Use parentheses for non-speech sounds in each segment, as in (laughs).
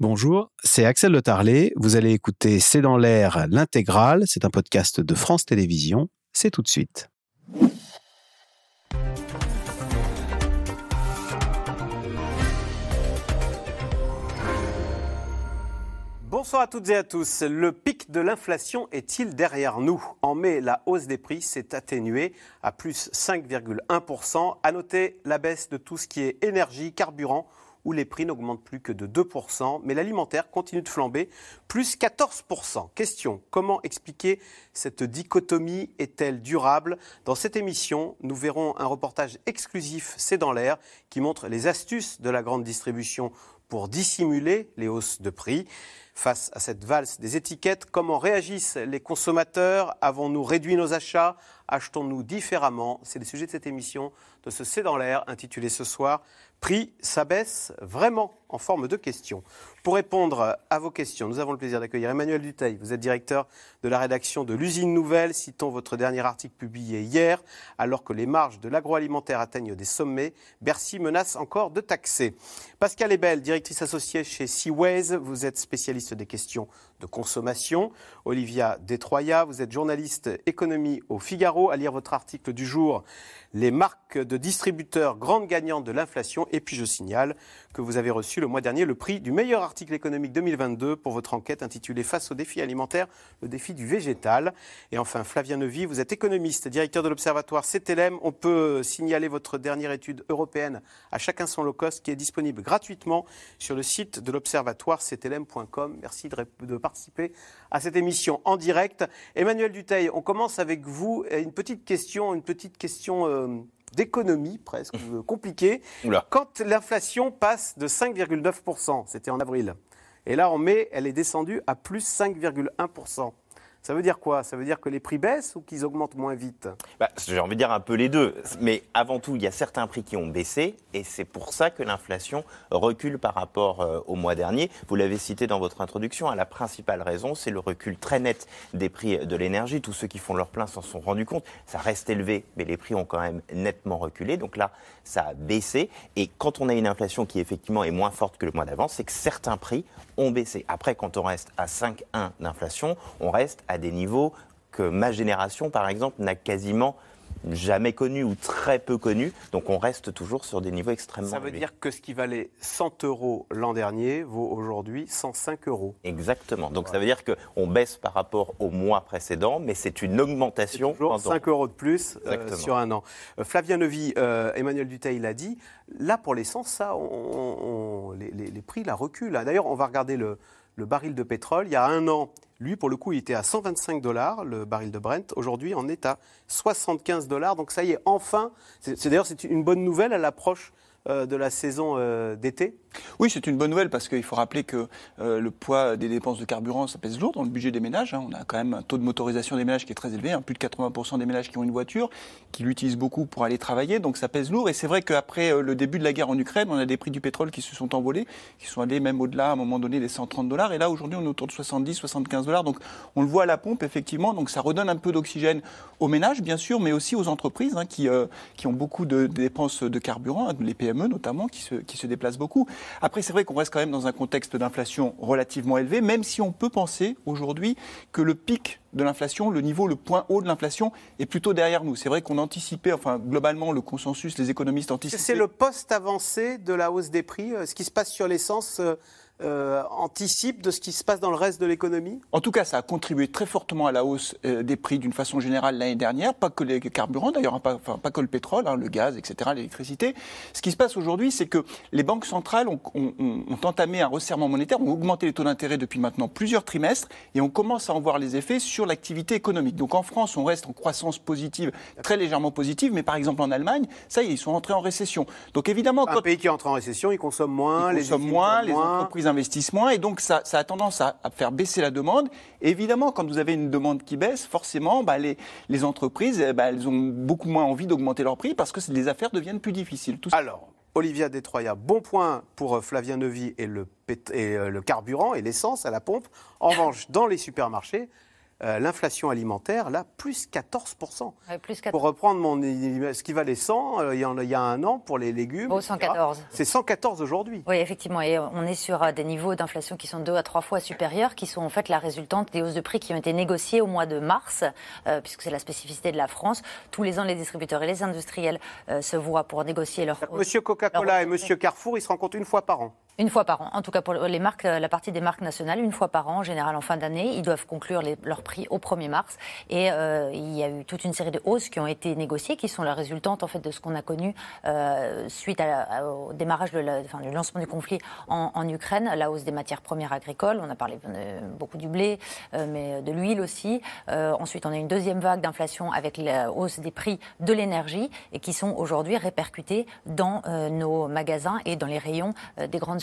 Bonjour, c'est Axel Le Tarlet. Vous allez écouter C'est dans l'air l'intégrale. C'est un podcast de France Télévisions. C'est tout de suite. Bonsoir à toutes et à tous. Le pic de l'inflation est-il derrière nous? En mai, la hausse des prix s'est atténuée à plus 5,1%. À noter la baisse de tout ce qui est énergie, carburant où les prix n'augmentent plus que de 2%, mais l'alimentaire continue de flamber, plus 14%. Question, comment expliquer cette dichotomie Est-elle durable? Dans cette émission, nous verrons un reportage exclusif C'est dans l'air qui montre les astuces de la grande distribution pour dissimuler les hausses de prix. Face à cette valse des étiquettes, comment réagissent les consommateurs? Avons-nous réduit nos achats? Achetons-nous différemment? C'est le sujet de cette émission de ce C'est dans l'air intitulé ce soir Prix s'abaisse vraiment en forme de question. Pour répondre à vos questions, nous avons le plaisir d'accueillir Emmanuel Duteil. Vous êtes directeur de la rédaction de l'usine Nouvelle. Citons votre dernier article publié hier. Alors que les marges de l'agroalimentaire atteignent des sommets, Bercy menace encore de taxer. Pascal Ebel, directrice associée chez Seaways. Vous êtes spécialiste des questions de consommation. Olivia Detroya, vous êtes journaliste économie au Figaro. À lire votre article du jour, les marques de distributeurs grandes gagnantes de l'inflation. Et puis je signale que vous avez reçu le mois dernier le prix du meilleur article économique 2022 pour votre enquête intitulée Face aux défis alimentaires, le défi du végétal. Et enfin, Flavien Neuvy, vous êtes économiste, directeur de l'observatoire CTLM. On peut signaler votre dernière étude européenne à chacun son low cost qui est disponible gratuitement sur le site de l'observatoire ctlm.com. Merci de, participer à cette émission en direct. Emmanuel Duteil, on commence avec vous. Une petite question, une petite question. Euh, d'économie presque (laughs) compliquée. Quand l'inflation passe de 5,9%, c'était en avril, et là en mai, elle est descendue à plus 5,1%. Ça veut dire quoi? Ça veut dire que les prix baissent ou qu'ils augmentent moins vite? Bah, J'ai envie de dire un peu les deux. Mais avant tout, il y a certains prix qui ont baissé et c'est pour ça que l'inflation recule par rapport euh, au mois dernier. Vous l'avez cité dans votre introduction, hein, la principale raison, c'est le recul très net des prix de l'énergie. Tous ceux qui font leur plein s'en sont rendus compte. Ça reste élevé, mais les prix ont quand même nettement reculé. Donc là, ça a baissé. Et quand on a une inflation qui effectivement est moins forte que le mois d'avant, c'est que certains prix ont baissé. Après, quand on reste à 5,1 d'inflation, on reste à des niveaux que ma génération, par exemple, n'a quasiment jamais connu ou très peu connu. Donc on reste toujours sur des niveaux extrêmement Ça veut dire que ce qui valait 100 euros l'an dernier vaut aujourd'hui 105 euros. Exactement. Donc ça veut dire qu'on baisse par rapport au mois précédent, mais c'est une augmentation. Toujours 5 euros de plus euh, sur un an. Euh, Flavien Levy, euh, Emmanuel Duteil l'a dit. Là, pour l'essence, ça, on, les, les, prix la reculent. D'ailleurs, on va regarder le, le baril de pétrole. Il y a un an, lui, pour le coup, il était à 125 dollars, le baril de Brent. Aujourd'hui, on est à 75 dollars. Donc ça y est, enfin, c'est d'ailleurs c'est une bonne nouvelle à l'approche de la saison euh, d'été Oui, c'est une bonne nouvelle parce qu'il faut rappeler que euh, le poids des dépenses de carburant, ça pèse lourd dans le budget des ménages. Hein. On a quand même un taux de motorisation des ménages qui est très élevé, hein. plus de 80% des ménages qui ont une voiture, qui l'utilisent beaucoup pour aller travailler, donc ça pèse lourd. Et c'est vrai qu'après le début de la guerre en Ukraine, on a des prix du pétrole qui se sont envolés, qui sont allés même au-delà à un moment donné des 130 dollars. Et là, aujourd'hui, on est autour de 70, 75 dollars. Donc on le voit à la pompe, effectivement. Donc ça redonne un peu d'oxygène aux ménages, bien sûr, mais aussi aux entreprises hein, qui, qui ont beaucoup de, dépenses de carburant, les PME E notamment, qui se, qui se déplacent beaucoup. Après, c'est vrai qu'on reste quand même dans un contexte d'inflation relativement élevé, même si on peut penser aujourd'hui que le pic de l'inflation, le niveau, le point haut de l'inflation est plutôt derrière nous. C'est vrai qu'on anticipait, enfin globalement, le consensus, les économistes anticipaient. C'est le poste avancé de la hausse des prix. Ce qui se passe sur l'essence euh, anticipe de ce qui se passe dans le reste de l'économie? En tout cas, ça a contribué très fortement à la hausse euh, des prix d'une façon générale l'année dernière, pas que les carburants d'ailleurs, hein, pas, enfin, pas que le pétrole, hein, le gaz, etc., l'électricité. Ce qui se passe aujourd'hui, c'est que les banques centrales ont, ont, ont, entamé un resserrement monétaire, ont augmenté les taux d'intérêt depuis maintenant plusieurs trimestres, et on commence à en voir les effets sur l'activité économique. Donc en France, on reste en croissance positive, très légèrement positive, mais par exemple en Allemagne, ça y est, ils sont entrés en récession. Donc évidemment, un pays qui entre en récession, il consomme moins, ils consomment moins, les entreprises investissent moins et donc ça, ça a tendance à, à, faire baisser la demande. Et évidemment, quand vous avez une demande qui baisse, forcément, bah, les, les, entreprises, bah, elles ont beaucoup moins envie d'augmenter leurs prix parce que les affaires deviennent plus difficiles. Tout Alors, Olivia Detroya, bon point pour euh, Flavien Neuvy et le, et euh, le carburant et l'essence à la pompe. En (laughs) revanche, dans les supermarchés, euh, l'inflation alimentaire, là, plus 14%. Ouais, plus 14. Pour reprendre mon, ce qui valait 100 euh, il, y en a, il y a un an pour les légumes. Etc. 114. C'est 114 aujourd'hui. Oui, effectivement. Et on est sur euh, des niveaux d'inflation qui sont deux à trois fois supérieurs, qui sont en fait la résultante des hausses de prix qui ont été négociées au mois de mars, euh, puisque c'est la spécificité de la France. Tous les ans, les distributeurs et les industriels se voient pour négocier leurs. Monsieur Coca-Cola et Monsieur Carrefour, ils se rencontrent une fois par an. Une fois par an. En tout cas, pour les marques, euh, la partie des marques nationales, une fois par an, en général en fin d'année, ils doivent conclure leurs prix au 1er mars. Et euh, il y a eu toute une série de hausses qui ont été négociées, qui sont la résultante en fait de ce qu'on a connu euh, suite à au démarrage de la- enfin, du lancement du conflit en, Ukraine, la hausse des matières premières agricoles. On a parlé beaucoup du blé, mais de l'huile aussi. Ensuite, on a une deuxième vague d'inflation avec la hausse des prix de l'énergie et qui sont aujourd'hui répercutés dans nos magasins et dans les rayons des grandes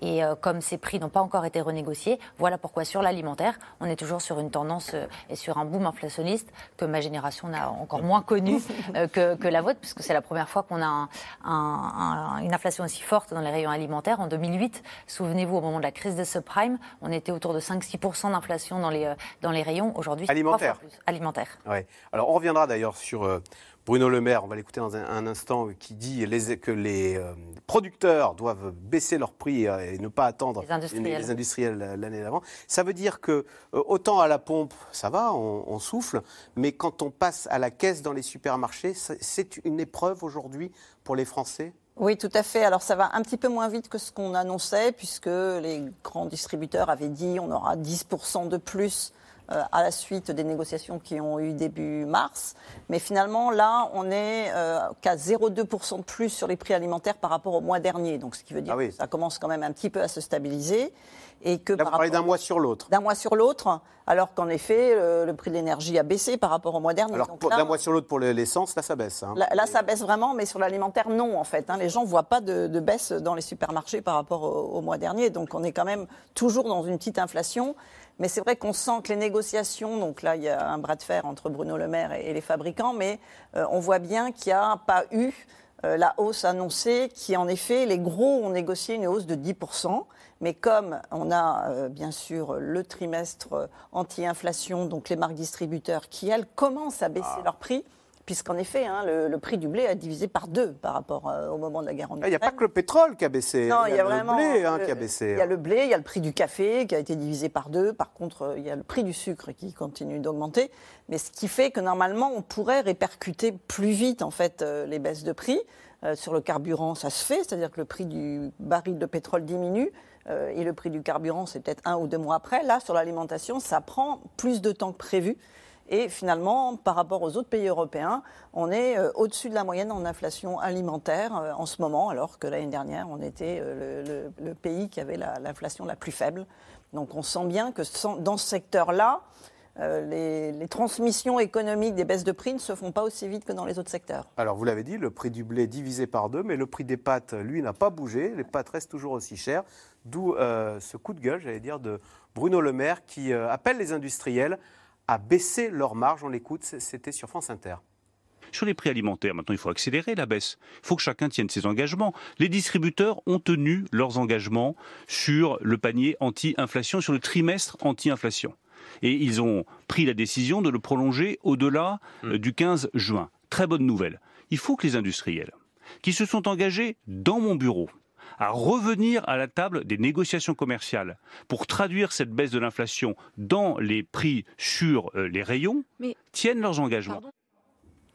Et euh, comme ces prix n'ont pas encore été renégociés, voilà pourquoi sur l'alimentaire, on est toujours sur une tendance euh, et sur un boom inflationniste que ma génération n'a encore moins connu (laughs) euh, que, que la vôtre, puisque c'est la première fois qu'on a un- un- un- une inflation aussi forte dans les rayons alimentaires. En 2008, souvenez-vous, au moment de la crise de subprime, on était autour de 5-6% d'inflation dans les, dans les rayons. Aujourd'hui, c'est Alimentaire. fois plus. Alimentaire. Ouais. Alors on reviendra d'ailleurs sur euh, Bruno Le Maire, on va l'écouter dans un, un instant, qui dit les- que les euh, producteurs doivent baisser leurs prix euh, et ne pas attendre Les industriels. les industriels, euh, l'année d'avant. Ça veut dire que autant à la pompe, ça va, on, on souffle, mais quand on passe à la caisse dans les supermarchés, c'est- c'est une épreuve aujourd'hui pour les Français? Oui, tout à fait. Alors ça va un petit peu moins vite que ce qu'on annonçait, puisque les grands distributeurs avaient dit on aura 10% de plus euh, à la suite des négociations qui ont eu début mars. Mais finalement, là, on est euh, qu'à 0,2% de plus sur les prix alimentaires par rapport au mois dernier. Donc ce qui veut dire Ah oui. que ça commence quand même un petit peu à se stabiliser. Et que Là, vous par parlez d'un mois sur l'autre. d'un mois sur l'autre, alors qu'en effet, le, le prix de l'énergie a baissé par rapport au mois dernier. Alors d'un mois sur l'autre pour l'essence, là ça baisse. hein. Là, là, ça baisse vraiment, mais sur l'alimentaire, non, en fait. hein. Les gens ne voient pas de, de baisse dans les supermarchés par rapport au, au mois dernier. Donc, on est quand même toujours dans une petite inflation. Mais c'est vrai qu'on sent que les négociations, donc là, il y a un bras de fer entre Bruno Le Maire et, et les fabricants, mais euh, on voit bien qu'il n'y a pas eu euh, la hausse annoncée, qui en effet, les gros ont négocié une hausse de 10%. Mais comme on a euh, bien sûr le trimestre anti-inflation, donc les marques distributeurs qui, elles, commencent à baisser Ah. leurs prix, puisqu'en effet, hein, le, le prix du blé a divisé par deux par rapport euh, au moment de la guerre en Ah, Il n'y a pas Ukraine. que le pétrole qui a baissé. Non, il y a le blé hein, le- qui a baissé. Il y a le blé, il y a le prix du café qui a été divisé par deux. Par contre, il y a le prix du sucre qui continue d'augmenter. Mais ce qui fait que normalement, on pourrait répercuter plus vite en fait euh, les baisses de prix. Euh, sur le carburant, ça se fait, c'est-à-dire que le prix du baril de pétrole diminue. euh, et le prix du carburant, c'est peut-être un ou deux mois après. Là, sur l'alimentation, ça prend plus de temps que prévu. Et finalement, par rapport aux autres pays européens, on est euh, au-dessus de la moyenne en inflation alimentaire euh, en ce moment, alors que l'année dernière, on était euh, le, pays qui avait la- l'inflation la, plus faible. Donc on sent bien que dans ce secteur-là, les, transmissions économiques des baisses de prix ne se font pas aussi vite que dans les autres secteurs. Alors, vous l'avez dit, le prix du blé divisé par deux, mais le prix des pâtes, lui, n'a pas bougé. Les pâtes restent toujours aussi chères. D'où ce coup de gueule, j'allais dire, de Bruno Le Maire qui appelle les industriels à baisser leurs marges. On l'écoute, c'était sur France Inter. Sur les prix alimentaires, maintenant, il faut accélérer la baisse. Il faut que chacun tienne ses engagements. Les distributeurs ont tenu leurs engagements sur le panier anti-inflation, sur le trimestre anti-inflation. Et ils ont pris la décision de le prolonger au-delà euh, du 15 juin. Très bonne nouvelle. Il faut que les industriels, qui se sont engagés dans mon bureau, à revenir à la table des négociations commerciales pour traduire cette baisse de l'inflation dans les prix sur euh, les rayons, Mais- tiennent leurs engagements.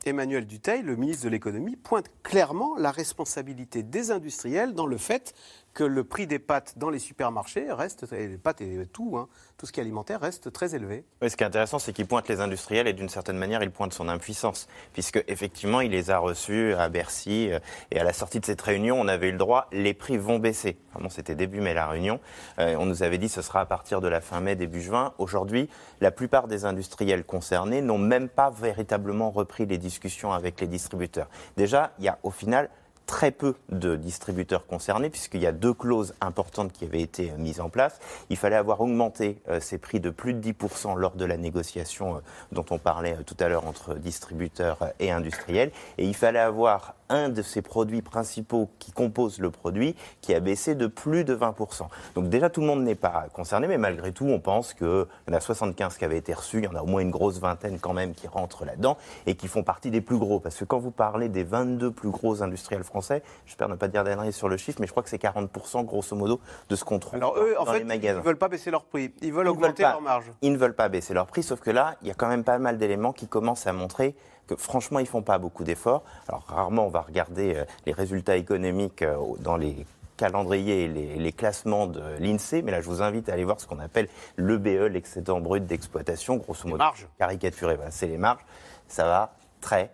Emmanuel Duteil, le ministre de l'économie, pointe clairement la responsabilité des industriels dans le fait que le prix des pâtes dans les supermarchés reste, les pâtes et tout, hein, tout ce qui est alimentaire, reste très élevé. Ce qui est intéressant, c'est qu'il pointe les industriels et d'une certaine manière, il pointe son impuissance, puisque effectivement, il les a reçus à Bercy euh, et à la sortie de cette réunion, on avait eu le droit, les prix vont baisser. Vraiment, c'était début mai la réunion. Euh, on nous avait dit ce sera à partir de la fin mai, début juin. Aujourd'hui, la plupart des industriels concernés n'ont même pas véritablement repris les discussions avec les distributeurs. Déjà, il y a au final très peu de distributeurs concernés, puisqu'il y a deux clauses importantes qui avaient été euh, mises en place. Il fallait avoir augmenté euh, ces prix de plus de 10% lors de la négociation euh, dont on parlait tout à l'heure entre distributeurs et industriels. Et il fallait avoir un de ces produits principaux qui composent le produit qui a baissé de plus de 20%. Donc déjà, tout le monde n'est pas concerné, mais malgré tout, on pense qu'il y en a 75 qui avaient été reçus, il y en a au moins une grosse vingtaine quand même qui rentrent là-dedans et qui font partie des plus gros. Parce que quand vous parlez des 22 plus gros industriels français, j'espère ne pas dire d'annerie sur le chiffre, mais je crois que c'est 40% grosso modo de ce qu'on trouve Alors eux, en dans fait, les magasins. ils ne veulent pas baisser leur prix. Ils veulent Ils augmenter veulent pas- leur marge. Ils ne veulent pas baisser leur prix, sauf que là, il y a quand même pas mal d'éléments qui commencent à montrer que franchement, ils font pas beaucoup d'efforts. Alors rarement, on va regarder euh, les résultats économiques euh, dans les calendriers et les, les classements de l'INSEE, mais là, je vous invite à aller voir ce qu'on appelle l'EBE, l'excédent brut d'exploitation, grosso modo. marges. Caricaturé, voilà, c'est les marges. Ça va très,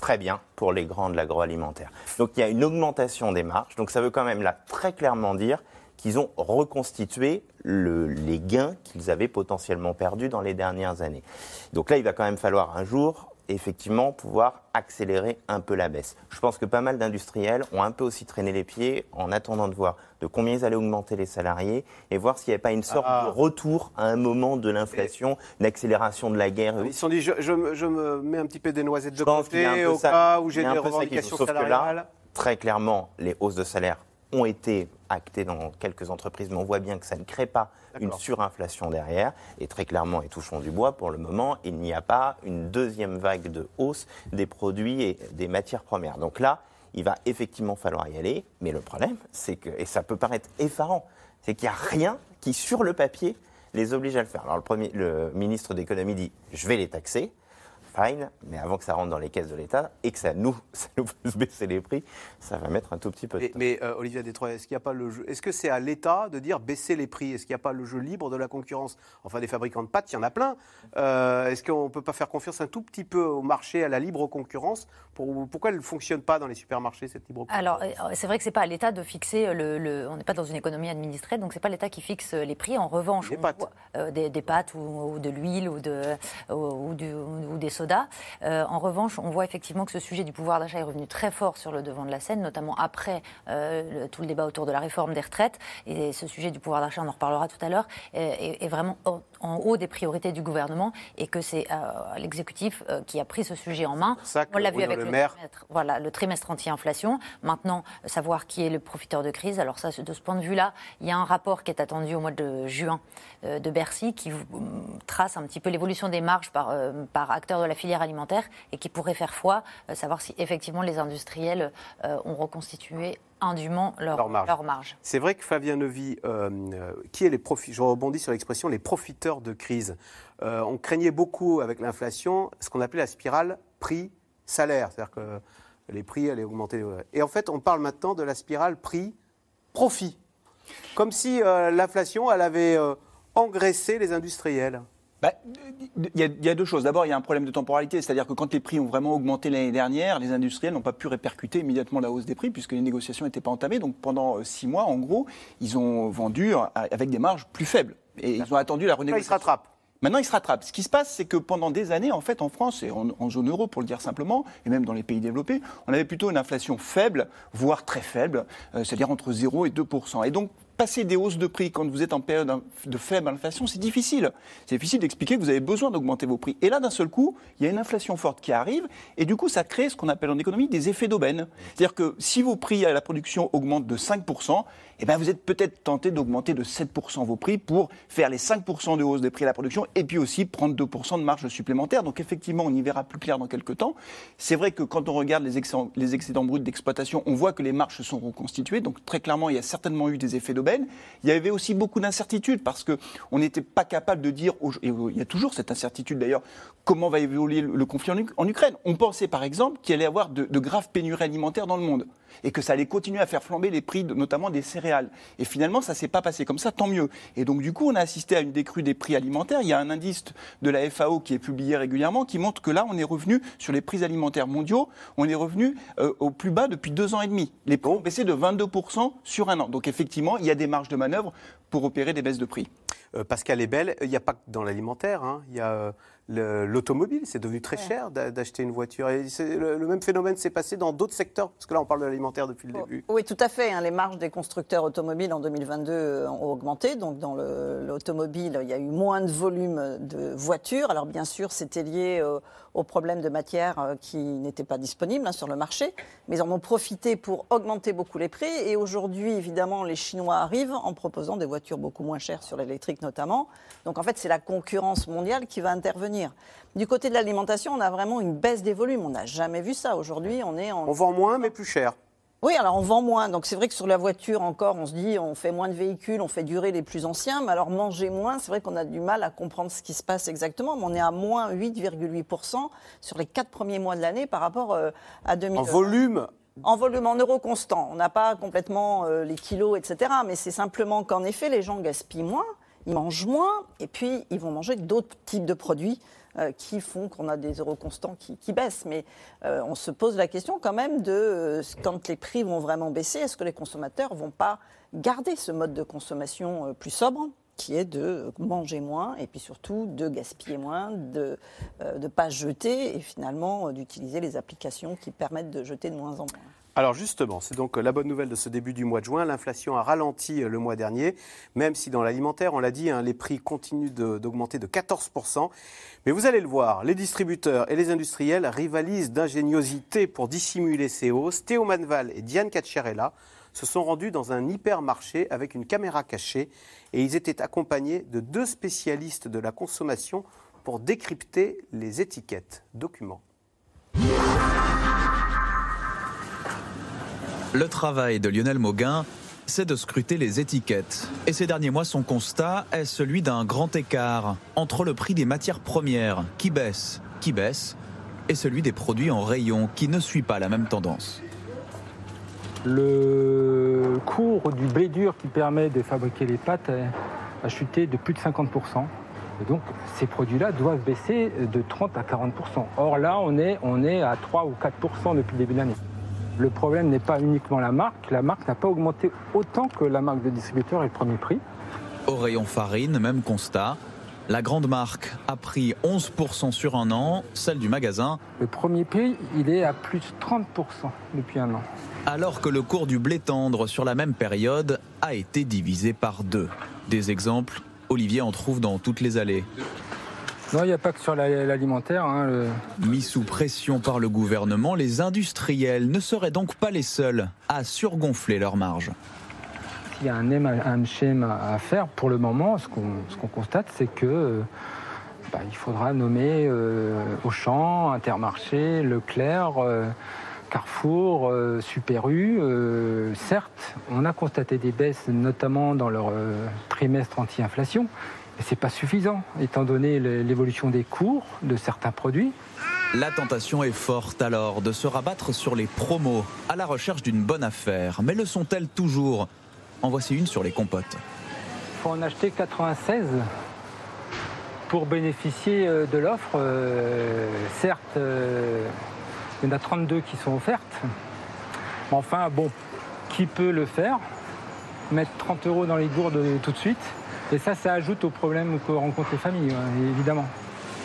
très bien pour les grands de l'agroalimentaire. Donc il y a une augmentation des marges. Donc ça veut quand même là très clairement dire qu'ils ont reconstitué le- les gains qu'ils avaient potentiellement perdus dans les dernières années. Donc là, il va quand même falloir un jour effectivement pouvoir accélérer un peu la baisse. Je pense que pas mal d'industriels ont un peu aussi traîné les pieds en attendant de voir de combien ils allaient augmenter les salariés et voir s'il n'y avait pas une sorte Ah. de retour à un moment de l'inflation, une accélération de la guerre. Ils se sont dit, je, je me- je me mets un petit peu des noisettes de côté au ça- cas où j'ai des revendications Sauf que là, salariales. Très clairement, les hausses de salaire ont été actées dans quelques entreprises, mais on voit bien que ça ne crée pas une surinflation derrière. Et très clairement, et touchons du bois, pour le moment, il n'y a pas une deuxième vague de hausse des produits et des matières premières. Donc là, il va effectivement falloir y aller. Mais le problème, c'est que, et ça peut paraître effarant, c'est qu'il n'y a rien qui, sur le papier, les oblige à le faire. Alors le, premier, le ministre d'économie dit, je vais les taxer. Fine, mais avant que ça rentre dans les caisses de l'État et que ça nous, (laughs) ça nous fasse baisser les prix, ça va mettre un tout petit peu de Mais, temps. mais, euh, Olivier Détroit, est-ce qu'il n'y a pas le jeu Est-ce que c'est à l'État de dire baisser les prix? Est-ce qu'il n'y a pas le jeu libre de la concurrence? Enfin, des fabricants de pâtes, il y en a plein. Euh, est-ce qu'on ne peut pas faire confiance un tout petit peu au marché, à la libre concurrence pour, Pourquoi elle ne fonctionne pas dans les supermarchés, cette libre concurrence? Alors, euh, c'est vrai que c'est pas à l'État de fixer le. le- on n'est pas dans une économie administrée, donc c'est pas l'État qui fixe les prix. En revanche, Des on pâtes. voit, euh, des, des pâtes ou, ou de l'huile ou, de, ou, ou du- ou des sodas. Euh, en revanche, on voit effectivement que ce sujet du pouvoir d'achat est revenu très fort sur le devant de la scène, notamment après euh, le- tout le débat autour de la réforme des retraites. Et ce sujet du pouvoir d'achat, on en reparlera tout à l'heure, est, vraiment en, haut des priorités du gouvernement et que c'est euh, l'exécutif qui a pris ce sujet en main. ça on l'a vu avec Le le Maire- trimestre, voilà, le trimestre anti-inflation. Maintenant, savoir qui est le profiteur de crise. Alors ça, de ce point de vue-là, il y a un rapport qui est attendu au mois de juin de Bercy qui hum, trace un petit peu l'évolution des marges par, par acteurs de la filière alimentaire et qui pourrait faire foi, euh, savoir si effectivement les industriels euh, ont reconstitué indûment leur, Leur marge. C'est vrai que Fabien Nevy, euh, euh, qui est les profi- je rebondis sur l'expression les profiteurs de crise. Euh, on craignait beaucoup avec l'inflation ce qu'on appelait la spirale prix-salaire, c'est-à-dire que les prix allaient augmenter. Et en fait, on parle maintenant de la spirale prix-profit, comme si euh, l'inflation elle avait engraissé les industriels. Bah, Il y, a- il y a deux choses. D'abord, il y a un problème de temporalité, c'est-à-dire que quand les prix ont vraiment augmenté l'année dernière, les industriels n'ont pas pu répercuter immédiatement la hausse des prix puisque les négociations n'étaient pas entamées. Donc pendant euh, six mois, en gros, ils ont vendu euh, avec des marges plus faibles. Et ils ont attendu la Là, ils se renégociation. rattrapent. Maintenant, ils se rattrapent. Ce qui se passe, c'est que pendant des années, en fait, en France et en, en zone euro, pour le dire simplement, et même dans les pays développés, on avait plutôt une inflation faible, voire très faible, euh, c'est-à-dire entre 0 et 2 Et donc, passer des hausses de prix quand vous êtes en période de faible inflation, c'est difficile. C'est difficile d'expliquer que vous avez besoin d'augmenter vos prix. Et là, d'un seul coup, il y a une inflation forte qui arrive, et du coup, ça crée ce qu'on appelle en économie des effets d'aubaine. C'est-à-dire que si vos prix à la production augmentent de 5 eh ben vous êtes peut-être tenté d'augmenter de 7% vos prix pour faire les 5% de hausse des prix à la production et puis aussi prendre 2% de marge supplémentaire. Donc effectivement, on y verra plus clair dans quelques temps. C'est vrai que quand on regarde les excédents, bruts d'exploitation, on voit que les marges se sont reconstituées. Donc très clairement, il y a certainement eu des effets d'aubaine. Il y avait aussi beaucoup d'incertitudes parce que on n'était pas capable de dire, et il y a toujours cette incertitude d'ailleurs, comment va évoluer le conflit en, Uk- en Ukraine. On pensait par exemple qu'il allait y avoir de graves pénuries alimentaires dans le monde et que ça allait continuer à faire flamber les prix, notamment des céréales. Et finalement, ça s'est pas passé comme ça, tant mieux. Et donc, du coup, on a assisté à une décrue des prix alimentaires. Il y a un indice de la FAO qui est publié régulièrement qui montre que là, on est revenu sur les prix alimentaires mondiaux, on est revenu euh, au plus bas depuis deux ans et demi. Les prix ont baissé de 22% sur un an. Donc, effectivement, il y a des marges de manœuvre pour opérer des baisses de prix. Euh, Pascal est belle. Il n'y a pas que dans l'alimentaire. hein. Y a euh, l'automobile. C'est devenu très cher d'a- d'acheter une voiture. Et le, le même phénomène s'est passé dans d'autres secteurs, parce que là, on parle de l'alimentaire depuis le début. Oui, tout à fait. hein. Les marges des constructeurs automobiles en 2022 euh, ont augmenté. Donc, dans le- l'automobile, il y a eu moins de volume de voitures. Alors, bien sûr, c'était lié euh, au problème de matières euh, qui n'étaient pas disponibles hein, sur le marché. Mais en ont profité pour augmenter beaucoup les prix. Et aujourd'hui, évidemment, les Chinois arrivent en proposant des voitures beaucoup moins chères sur l'électrique notamment. Donc, en fait, c'est la concurrence mondiale qui va intervenir. Du côté de l'alimentation, on a vraiment une baisse des volumes. On n'a jamais vu ça. Aujourd'hui, on est On vend moins, mais plus cher. Oui, alors on vend moins. Donc c'est vrai que sur la voiture encore, on se dit on fait moins de véhicules, on fait durer les plus anciens. Mais alors manger moins, c'est vrai qu'on a du mal à comprendre ce qui se passe exactement. Mais on est à moins 8,8% sur les quatre premiers mois de l'année par rapport euh, à 2000. En volume, En volume, en euros constants. On n'a pas complètement euh, les kilos, etc. Mais c'est simplement qu'en effet, les gens gaspillent moins, ils mangent moins, et puis ils vont manger d'autres types de produits qui font qu'on a des euros constants qui, baissent. Mais euh, on se pose la question quand même de euh, quand les prix vont vraiment baisser, est-ce que les consommateurs vont pas garder ce mode de consommation euh, plus sobre qui est de manger moins et puis surtout de gaspiller moins, de ne pas jeter et finalement euh, d'utiliser les applications qui permettent de jeter de moins en moins? Alors justement, c'est donc la bonne nouvelle de ce début du mois de juin. L'inflation a ralenti euh, le mois dernier, même si dans l'alimentaire, on l'a dit, hein, les prix continuent de- d'augmenter de, 14%. Mais vous allez le voir, les distributeurs et les industriels rivalisent d'ingéniosité pour dissimuler ces hausses. Théo Manval et Diane Cacciarella se sont rendus dans un hypermarché avec une caméra cachée et ils étaient accompagnés de deux spécialistes de la consommation pour décrypter les étiquettes. Document. Le travail de Lionel Mauguin, c'est de scruter les étiquettes. Et ces derniers mois, son constat est celui d'un grand écart entre le prix des matières premières, qui baisse, qui baisse, et celui des produits en rayon, qui ne suit pas la même tendance. Le cours du blé dur qui permet de fabriquer les pâtes a- chuté de plus de 50%. Et donc, ces produits-là doivent baisser de 30 à 40%. Or là, on est, on est à 3 ou 4% depuis le début de l'année. Le problème n'est pas uniquement la marque. La marque n'a pas augmenté autant que la marque de distributeur et le premier prix. Au rayon farine, même constat. La grande marque a pris 11% sur un an, celle du magasin, Le premier prix, il est à plus de 30% depuis un an. alors que le cours du blé tendre sur la même période a été divisé par deux. Des exemples, Olivier en trouve dans toutes les allées. Non, il n'y a pas que sur la- l'alimentaire. hein, le- Mis sous pression par le gouvernement, les industriels ne seraient donc pas les seuls à surgonfler leurs marges. S'il y a un, schéma à faire, pour le moment, ce qu'on ce constate, c'est que euh, bah, il faudra nommer euh, Auchan, Intermarché, Leclerc, euh, Carrefour, euh, Super U. Certes, on a constaté des baisses, notamment dans leur trimestre anti-inflation, mais c'est pas suffisant, étant donné l'évolution des cours de certains produits. La tentation est forte alors de se rabattre sur les promos à la recherche d'une bonne affaire. Mais le sont-elles toujours? En voici une sur les compotes. Il faut en acheter 96 pour bénéficier euh, de l'offre. Euh, certes, euh, il y en a 32 qui sont offertes. Enfin, bon, qui peut le faire? Mettre 30 euros dans les gourdes tout de suite. Et ça, ça ajoute aux problèmes que rencontrent les familles, hein, évidemment.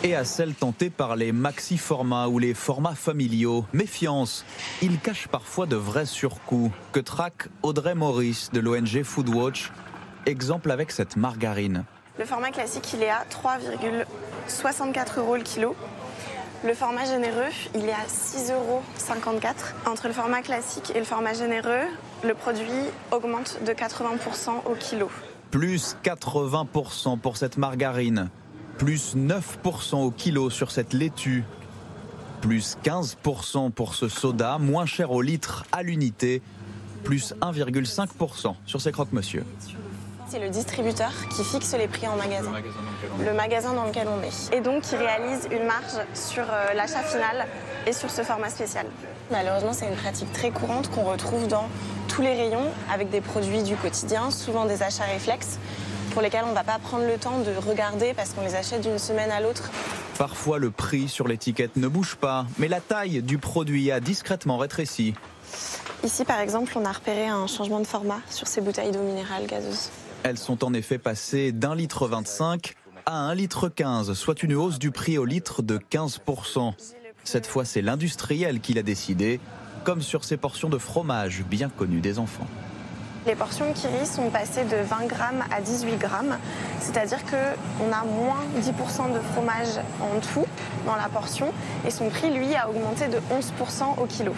Et à celles tentées par les maxi-formats ou les formats familiaux. Méfiance, ils cachent parfois de vrais surcoûts que traque Audrey Maurice de l'ONG Foodwatch? Exemple avec cette margarine. Le format classique, il est à 3,64 euros le kilo. Le format généreux, il est à 6,54 euros. Entre le format classique et le format généreux, le produit augmente de 80% au kilo. Plus 80% pour cette margarine. Plus 9% au kilo sur cette laitue. Plus 15% pour ce soda, moins cher au litre à l'unité. Plus 1,5% sur ces croque-monsieur. C'est le distributeur qui fixe les prix en magasin. Le magasin dans lequel on est. Et donc qui réalise une marge sur euh, l'achat final et sur ce format spécial. Malheureusement, c'est une pratique très courante qu'on retrouve dans tous les rayons avec des produits du quotidien, souvent des achats réflexes pour lesquels on ne va pas prendre le temps de regarder parce qu'on les achète d'une semaine à l'autre. Parfois, le prix sur l'étiquette ne bouge pas, mais la taille du produit a discrètement rétréci. Ici, par exemple, on a repéré un changement de format sur ces bouteilles d'eau minérale gazeuse. Elles sont en effet passées d'un litre 25 à 1,15 litre, soit une hausse du prix au litre de 15%. Cette fois, c'est l'industriel qui l'a décidé, comme sur ces portions de fromage bien connues des enfants. Les portions Kiri sont passées de 20 grammes à 18 grammes, c'est-à-dire qu'on a moins 10% de fromage en tout dans la portion et son prix, lui, a augmenté de 11% au kilo.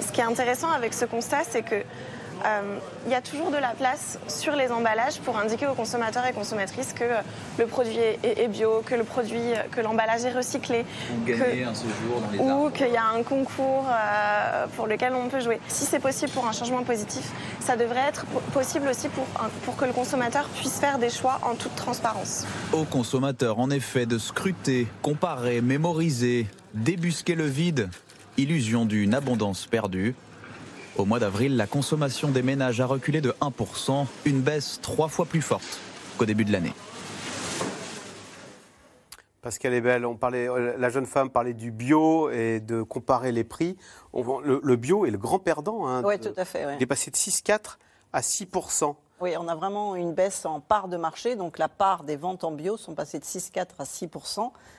Ce qui est intéressant avec ce constat, c'est que il y a toujours de la place sur les emballages pour indiquer aux consommateurs et consommatrices que euh, le produit est, est bio, que le produit, euh, que l'emballage est recyclé, Ou gagner un séjour dans les ou qu'il y a un concours euh, pour lequel on peut jouer. Si c'est possible pour un changement positif, ça devrait être po- possible aussi pour, un- pour que le consommateur puisse faire des choix en toute transparence. Aux consommateurs, en effet, de scruter, comparer, mémoriser, débusquer le vide, illusion d'une abondance perdue. Au mois d'avril, la consommation des ménages a reculé de 1%, une baisse trois fois plus forte qu'au début de l'année. Parce qu'elle est belle. On parlait, euh, la jeune femme parlait du bio et de comparer les prix. On le, le bio est le grand perdant. hein, Oui, de- tout à fait. ouais. Il est passé de 6,4 à 6 Oui, on a vraiment une baisse en part de marché. Donc la part des ventes en bio sont passées de 6,4 à 6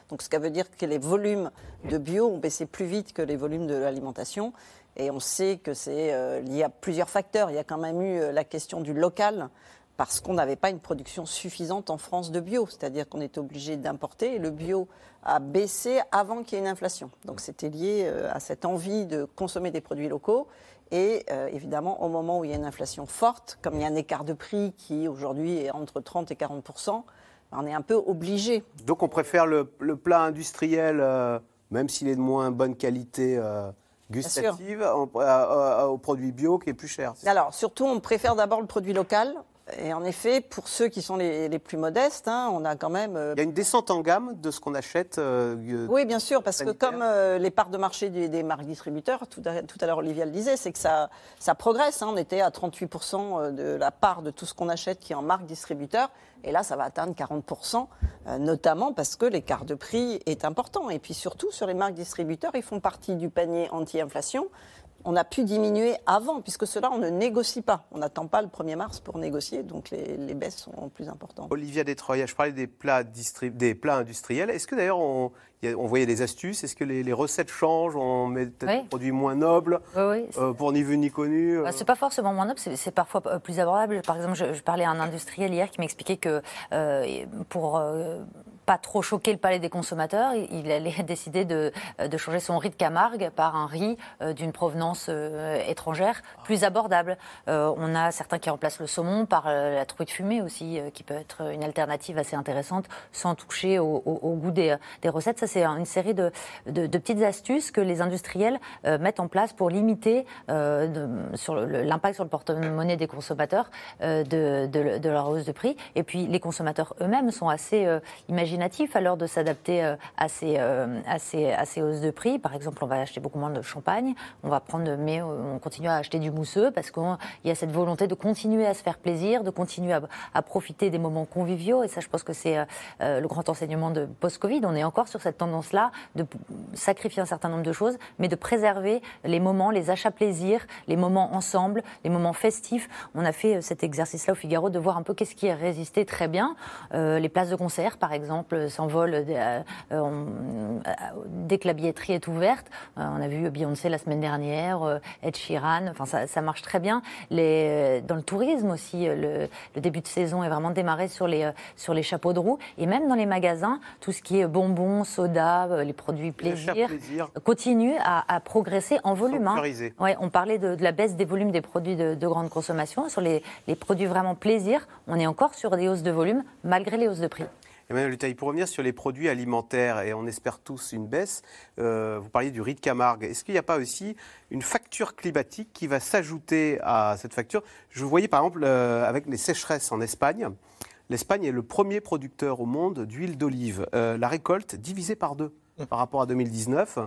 Donc ce qui veut dire que les volumes de bio ont baissé plus vite que les volumes de l'alimentation. Et on sait que c'est euh, lié à plusieurs facteurs. Il y a quand même eu euh, la question du local parce qu'on n'avait pas une production suffisante en France de bio. C'est-à-dire qu'on était obligé d'importer et le bio a baissé avant qu'il y ait une inflation. Donc c'était lié euh, à cette envie de consommer des produits locaux. Et euh, évidemment, au moment où il y a une inflation forte, comme il y a un écart de prix qui aujourd'hui est entre 30 et 40% on est un peu obligé. Donc on préfère le, le plat industriel, euh, même s'il est de moins bonne qualité euh, gustative, en- à- à- au produit bio qui est plus cher. Alors, surtout, on préfère d'abord le produit local. Et en effet, pour ceux qui sont les, les plus modestes, hein, on a quand même. euh, Il y a une descente en gamme de ce qu'on achète. euh, euh, Oui, bien sûr, parce que comme euh, les parts de marché des, des marques distributeurs, tout à, tout à l'heure Olivia le disait, c'est que ça, ça progresse. hein. On était à 38% de la part de tout ce qu'on achète qui est en marque distributeur. Et là, ça va atteindre 40%, euh, notamment parce que l'écart de prix est important. Et puis surtout, sur les marques distributeurs, ils font partie du panier anti-inflation. On a pu diminuer avant, puisque cela, on ne négocie pas. On n'attend pas le 1er mars pour négocier, donc les, les baisses sont plus importantes. Olivia Détroya, je parlais des plats, distri- des plats industriels. Est-ce que d'ailleurs on, voyait des astuces? Est-ce que les, les recettes changent? On met peut-être Oui. des produits moins nobles Oui, oui. euh, pour ni vu ni connu euh, Bah, c'est pas forcément moins noble, c'est parfois euh, plus abordable. Par exemple, je, je parlais à un industriel hier qui m'expliquait que euh, pour euh, pas trop choquer le palais des consommateurs, il, allait (laughs) décider de, changer son riz de Camargue par un riz euh, d'une provenance euh, étrangère plus abordable. Euh, on a certains qui remplacent le saumon par la truite fumée aussi, qui peut être une alternative assez intéressante sans toucher au, goût des, recettes. Ça, c'est une série de, petites astuces que les industriels mettent en place pour limiter l'impact sur le porte-monnaie des consommateurs de, de- de leur hausse de prix. Et puis, les consommateurs eux-mêmes sont assez euh, imaginatifs l'heure de s'adapter euh, à, ces, euh, à, ces, hausses de prix. Par exemple, on va acheter beaucoup moins de champagne, on va prendre, mais euh, on continue à acheter du mousseux parce qu'il y a cette volonté de continuer à se faire plaisir, de continuer à, profiter des moments conviviaux. Et ça, je pense que c'est le grand enseignement de post-Covid. On est encore sur cette tendance-là de sacrifier un certain nombre de choses, mais de préserver les moments, les achats plaisir, les moments ensemble, les moments festifs. On a fait cet exercice-là au Figaro de voir un peu qu'est-ce qui a résisté très bien. Les places de concert, par exemple, euh, s'envolent euh, euh, euh, dès que la billetterie est ouverte. On a vu Beyoncé la semaine dernière, Ed Sheeran. Enfin, ça, ça marche très bien. Les, dans le tourisme aussi, le, le début de saison est vraiment démarré sur les, sur les chapeaux de roue. Et même dans les magasins, tout ce qui est bonbons, soda, les produits les achats plaisir, plaisir, continue à, à progresser en volume. hein. Ouais, on parlait de, de la baisse des volumes des produits de, de grande consommation. Sur les, les produits vraiment plaisir, on est encore sur des hausses de volume malgré les hausses de prix. Emmanuel Lutaille, pour revenir sur les produits alimentaires, et on espère tous une baisse, euh, vous parliez du riz de Camargue. Est-ce qu'il n'y a pas aussi une facture climatique qui va s'ajouter à cette facture? Je voyais par exemple euh, avec les sécheresses en Espagne. L'Espagne est le premier producteur au monde d'huile d'olive. Euh, la récolte divisée par deux par rapport à 2019.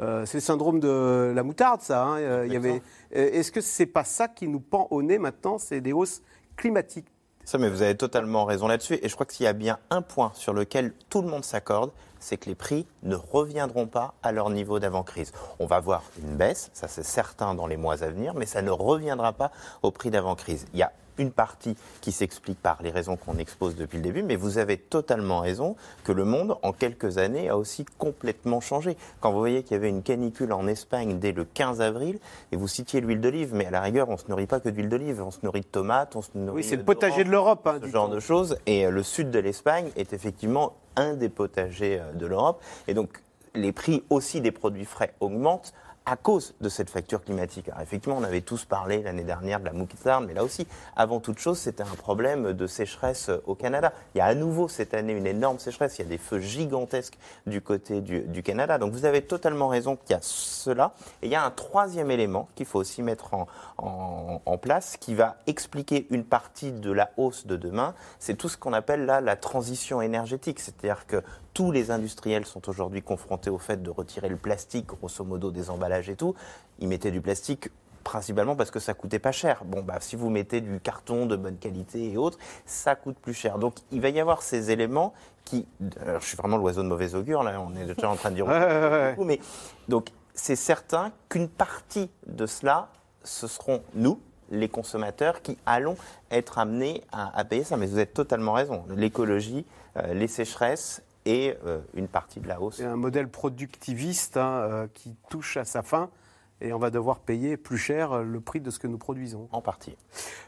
Euh, c'est le syndrome de la moutarde, ça. hein. Euh, il y avait... Est-ce que c'est pas ça qui nous pend au nez maintenant? C'est des hausses climatiques. Mais vous avez totalement raison là-dessus. Et je crois que s'il y a bien un point sur lequel tout le monde s'accorde, c'est que les prix ne reviendront pas à leur niveau d'avant-crise. On va voir une baisse, ça c'est certain dans les mois à venir, mais ça ne reviendra pas au prix d'avant-crise. Une partie qui s'explique par les raisons qu'on expose depuis le début, mais vous avez totalement raison que le monde, en quelques années, a aussi complètement changé. Quand vous voyez qu'il y avait une canicule en Espagne dès le 15 avril, et vous citiez l'huile d'olive, mais à la rigueur, on ne se nourrit pas que d'huile d'olive, on se nourrit de tomates, on se nourrit Oui, c'est le potager de l'Europe. Hein, ce genre de choses. Et euh, le sud de l'Espagne est effectivement un des potagers euh, de l'Europe. Et donc, les prix aussi des produits frais augmentent à cause de cette facture climatique. Alors effectivement, on avait tous parlé l'année dernière de la moutarde, mais là aussi, avant toute chose, c'était un problème de sécheresse au Canada. Il y a à nouveau cette année une énorme sécheresse, il y a des feux gigantesques du côté du, du Canada. Donc vous avez totalement raison qu'il y a cela. Et il y a un troisième élément qu'il faut aussi mettre en, en, en, place, qui va expliquer une partie de la hausse de demain. C'est tout ce qu'on appelle là la transition énergétique. C'est-à-dire que tous les industriels sont aujourd'hui confrontés au fait de retirer le plastique, grosso modo, des emballages et tout. Ils mettaient du plastique principalement parce que ça coûtait pas cher. Bon, bah, si vous mettez du carton de bonne qualité et autres, ça coûte plus cher. Donc, il va y avoir ces éléments qui. Alors, je suis vraiment l'oiseau de mauvais augure, là, on est déjà en train de dire. (laughs) Beaucoup, mais donc, c'est certain qu'une partie de cela, ce seront nous, les consommateurs, qui allons être amenés à, à payer ça. Mais vous avez totalement raison. L'écologie, euh, les sécheresses et euh, une partie de la hausse. Un modèle productiviste hein, euh, qui touche à sa fin et on va devoir payer plus cher le prix de ce que nous produisons. En partie.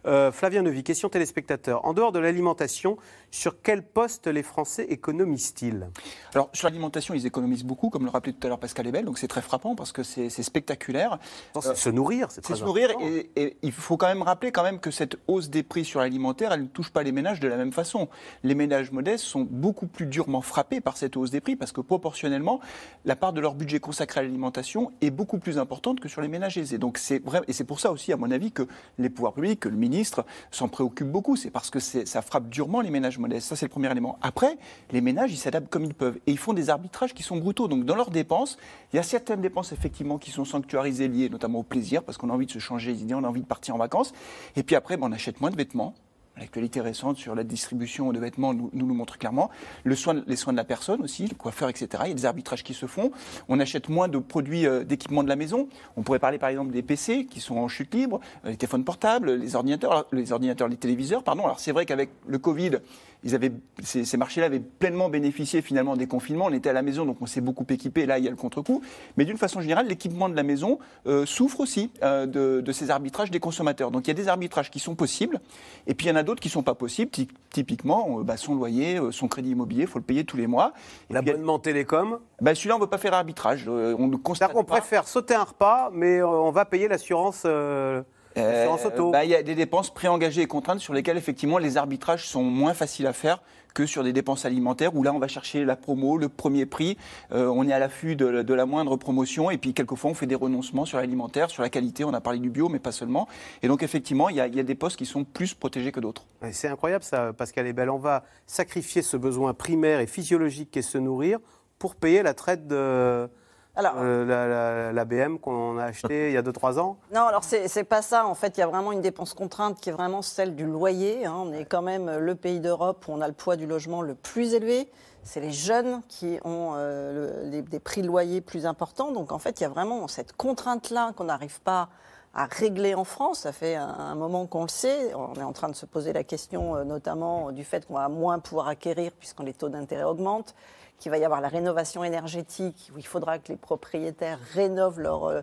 Euh, Flavien Nevy, question téléspectateur. En dehors de l'alimentation, sur quel poste les Français économisent-ils? Alors, sur l'alimentation, ils économisent beaucoup, comme le rappelait tout à l'heure Pascal Ebel, donc c'est très frappant parce que c'est spectaculaire. Non, se nourrir, c'est C'est très se nourrir important. et, et il faut quand même rappeler quand même que cette hausse des prix sur l'alimentaire, elle ne touche pas les ménages de la même façon. Les ménages modestes sont beaucoup plus durement frappés par cette hausse des prix parce que proportionnellement, la part de leur budget consacré à l'alimentation est beaucoup plus importante que sur les ménages aisés. Donc c'est vrai et c'est pour ça aussi, à mon avis, que les pouvoirs publics, que le ministre s'en préoccupe beaucoup. C'est parce que ça frappe durement les ménages modestes. Ça c'est le premier élément. Après, les ménages, ils s'adaptent comme ils peuvent et ils font des arbitrages qui sont brutaux. Donc dans leurs dépenses, il y a certaines dépenses effectivement qui sont sanctuarisées liées notamment au plaisir parce qu'on a envie de se changer les idées, on a envie de partir en vacances. Et puis après, ben, on achète moins de vêtements. L'actualité récente sur la distribution de vêtements nous nous montre clairement. Le soin, les soins de la personne aussi, le coiffeur, etc. Il y a des arbitrages qui se font. On achète moins de produits euh, d'équipement de la maison. On pourrait parler par exemple des PC qui sont en chute libre, euh, les téléphones portables, les ordinateurs, les ordinateurs, les téléviseurs, pardon. Alors c'est vrai qu'avec le Covid, ils avaient, ces, ces marchés-là avaient pleinement bénéficié finalement des confinements. On était à la maison, donc on s'est beaucoup équipé. Là, il y a le contre-coup. Mais d'une façon générale, l'équipement de la maison euh, souffre aussi euh, de, de ces arbitrages des consommateurs. Donc il y a des arbitrages qui sont possibles, et puis il y en a d'autres qui sont pas possibles. Ty- Typiquement, euh, bah, son loyer, son crédit immobilier, il faut le payer tous les mois. L'abonnement télécom, bah, celui-là, on ne veut pas faire arbitrage. On ne constate qu'on pas. préfère sauter un repas, mais on va payer l'assurance euh, l'assurance Euh, auto. bah, Il y a des dépenses préengagées et contraintes sur lesquelles effectivement les arbitrages sont moins faciles à faire que sur des dépenses alimentaires où là on va chercher la promo, le premier prix, euh, on est à l'affût de, la- de la moindre promotion et puis quelquefois on fait des renoncements sur l'alimentaire, sur la qualité, on a parlé du bio mais pas seulement. Et donc effectivement il y a, il y a des postes qui sont plus protégés que d'autres. C'est incroyable ça, Pascal Ebel. On va sacrifier ce besoin primaire et physiologique qu'est se nourrir pour payer la traite de Alors, euh, la, la- la BM qu'on a achetée il y a 2-3 ans. Non, alors c'est pas ça. En fait, il y a vraiment une dépense contrainte qui est vraiment celle du loyer. hein. On est quand même le pays d'Europe où on a le poids du logement le plus élevé. C'est les jeunes qui ont euh, le- les- des prix de loyer plus importants. Donc en fait, il y a vraiment cette contrainte-là qu'on n'arrive pas à régler en France. Ça fait un, un moment qu'on le sait. On est en train de se poser la question euh, notamment du fait qu'on va moins pouvoir acquérir puisque les taux d'intérêt augmentent qu'il va y avoir la rénovation énergétique, où il faudra que les propriétaires rénovent leur, euh,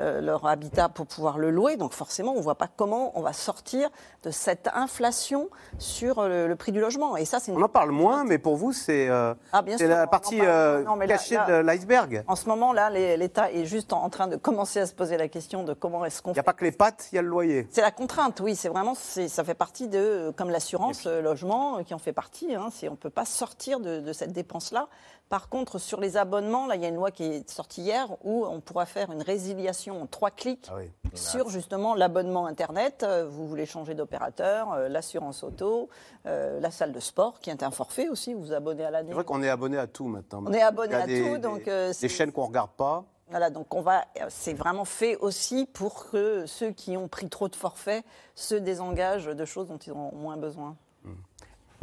euh, leur habitat pour pouvoir le louer. Donc forcément, on ne voit pas comment on va sortir de cette inflation sur euh, le, le prix du logement. Et ça, c'est. On en parle moins, mais pour vous, c'est euh, Ah, la partie euh, Non, là- cachée là- de l'iceberg. En ce moment, là, l'État est juste en, en train de commencer à se poser la question de comment est-ce qu'on Il n'y a pas que les pattes, il y a le loyer. C'est la contrainte, oui. C'est vraiment, ça fait partie de, comme l'assurance logement, qui en fait partie. Hein, on ne peut pas sortir de, de cette dépense-là. Par contre, sur les abonnements, là, il y a une loi qui est sortie hier où on pourra faire une résiliation en trois clics Ah oui. sur justement l'abonnement Internet. Euh, Vous voulez changer d'opérateur, euh, l'assurance auto, euh, la salle de sport, qui est un forfait aussi. Vous vous abonnez à l'année. C'est vrai qu'on est abonné à tout maintenant. On est abonné à des- tout, donc, des- des c'est- chaînes qu'on regarde pas. Voilà, donc on va, c'est vraiment fait aussi pour que ceux qui ont pris trop de forfaits se désengagent de choses dont ils ont moins besoin.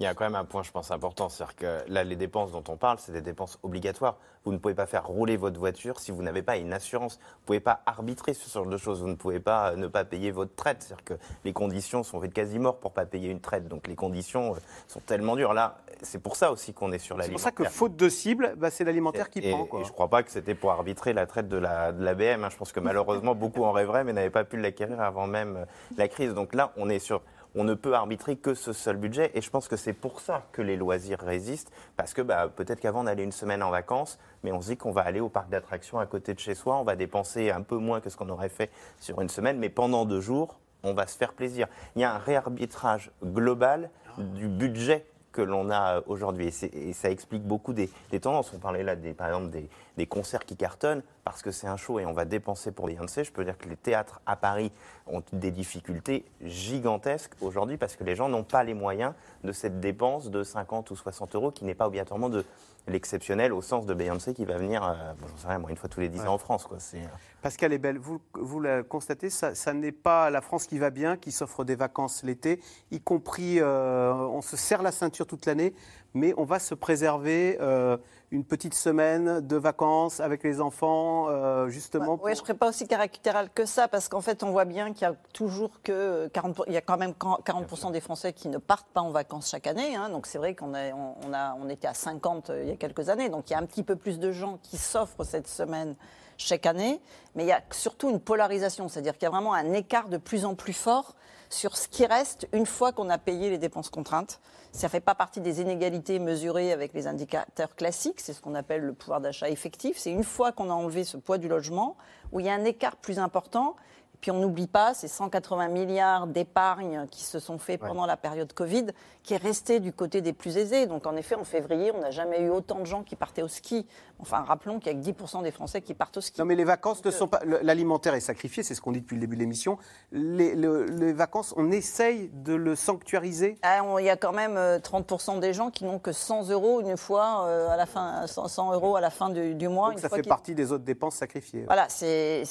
Il y a quand même un point, je pense, important. C'est-à-dire que là, les dépenses dont on parle, c'est des dépenses obligatoires. Vous ne pouvez pas faire rouler votre voiture si vous n'avez pas une assurance. Vous ne pouvez pas arbitrer ce genre de choses. Vous ne pouvez pas euh, ne pas payer votre traite. C'est-à-dire que les conditions sont faites quasi mort pour ne pas payer une traite. Donc les conditions euh, sont tellement dures. Là, c'est pour ça aussi qu'on est sur C'est pour l'alimentaire. ça que faute de cible, bah, c'est l'alimentaire qui Et, prend. Quoi. et je ne crois pas que c'était pour arbitrer la traite de la, de la BM. hein. Je pense que malheureusement, beaucoup en rêveraient, mais n'avaient pas pu l'acquérir avant même euh, la crise. Donc là, on est sur. On ne peut arbitrer que ce seul budget. Et je pense que c'est pour ça que les loisirs résistent. Parce que bah, peut-être qu'avant, on allait une semaine en vacances, mais on se dit qu'on va aller au parc d'attractions à côté de chez soi. On va dépenser un peu moins que ce qu'on aurait fait sur une semaine. Mais pendant deux jours, on va se faire plaisir. Il y a un réarbitrage global du budget que l'on a aujourd'hui. Et, ça explique beaucoup des, des tendances. On parlait là, des, par exemple, des, des concerts qui cartonnent parce que c'est un show et on va dépenser pour Beyoncé. Je peux dire que les théâtres à Paris ont des difficultés gigantesques aujourd'hui parce que les gens n'ont pas les moyens de cette dépense de 50 ou 60 euros qui n'est pas obligatoirement de l'exceptionnel au sens de Beyoncé qui va venir, euh, bon, j'en sais rien, moi, une fois tous les 10 ans en France. Quoi. Euh, Pascal Ebel, vous, vous le constatez, ça, ça n'est pas la France qui va bien, qui s'offre des vacances l'été, y compris, euh, on se serre la ceinture toute l'année, mais on va se préserver euh, une petite semaine de vacances avec les enfants, euh, justement. Oui, pour- je ne serais pas aussi caricatural que ça, parce qu'en fait, on voit bien qu'il y a toujours que 40, pour- il y a quand même 40% des Français qui ne partent pas en vacances chaque année. hein. donc c'est vrai qu'on a, on, on a, on était à 50 euh, il y a quelques années. Donc il y a un petit peu plus de gens qui s'offrent cette semaine chaque année. Mais il y a surtout une polarisation, c'est-à-dire qu'il y a vraiment un écart de plus en plus fort sur ce qui reste une fois qu'on a payé les dépenses contraintes. Ça ne fait pas partie des inégalités mesurées avec les indicateurs classiques, c'est ce qu'on appelle le pouvoir d'achat effectif. C'est une fois qu'on a enlevé ce poids du logement où il y a un écart plus important. Puis on n'oublie pas ces 180 milliards d'épargne qui se sont faits pendant la période Covid, qui est resté du côté des plus aisés. Donc en effet, en février, on n'a jamais eu autant de gens qui partaient au ski. Enfin, rappelons qu'il n'y a que 10% des Français qui partent au ski. Non, mais les vacances ne sont pas. le- L'alimentaire est sacrifié, c'est ce qu'on dit depuis le début de l'émission. Les, le- les vacances, on essaye de le sanctuariser? Ah, Il y a quand même euh, 30% des gens qui n'ont que 100 euros une fois euh, à la fin, 100 100 euros à la fin du, du mois. Donc une ça fois fait partie des autres dépenses sacrifiées. Voilà, c'est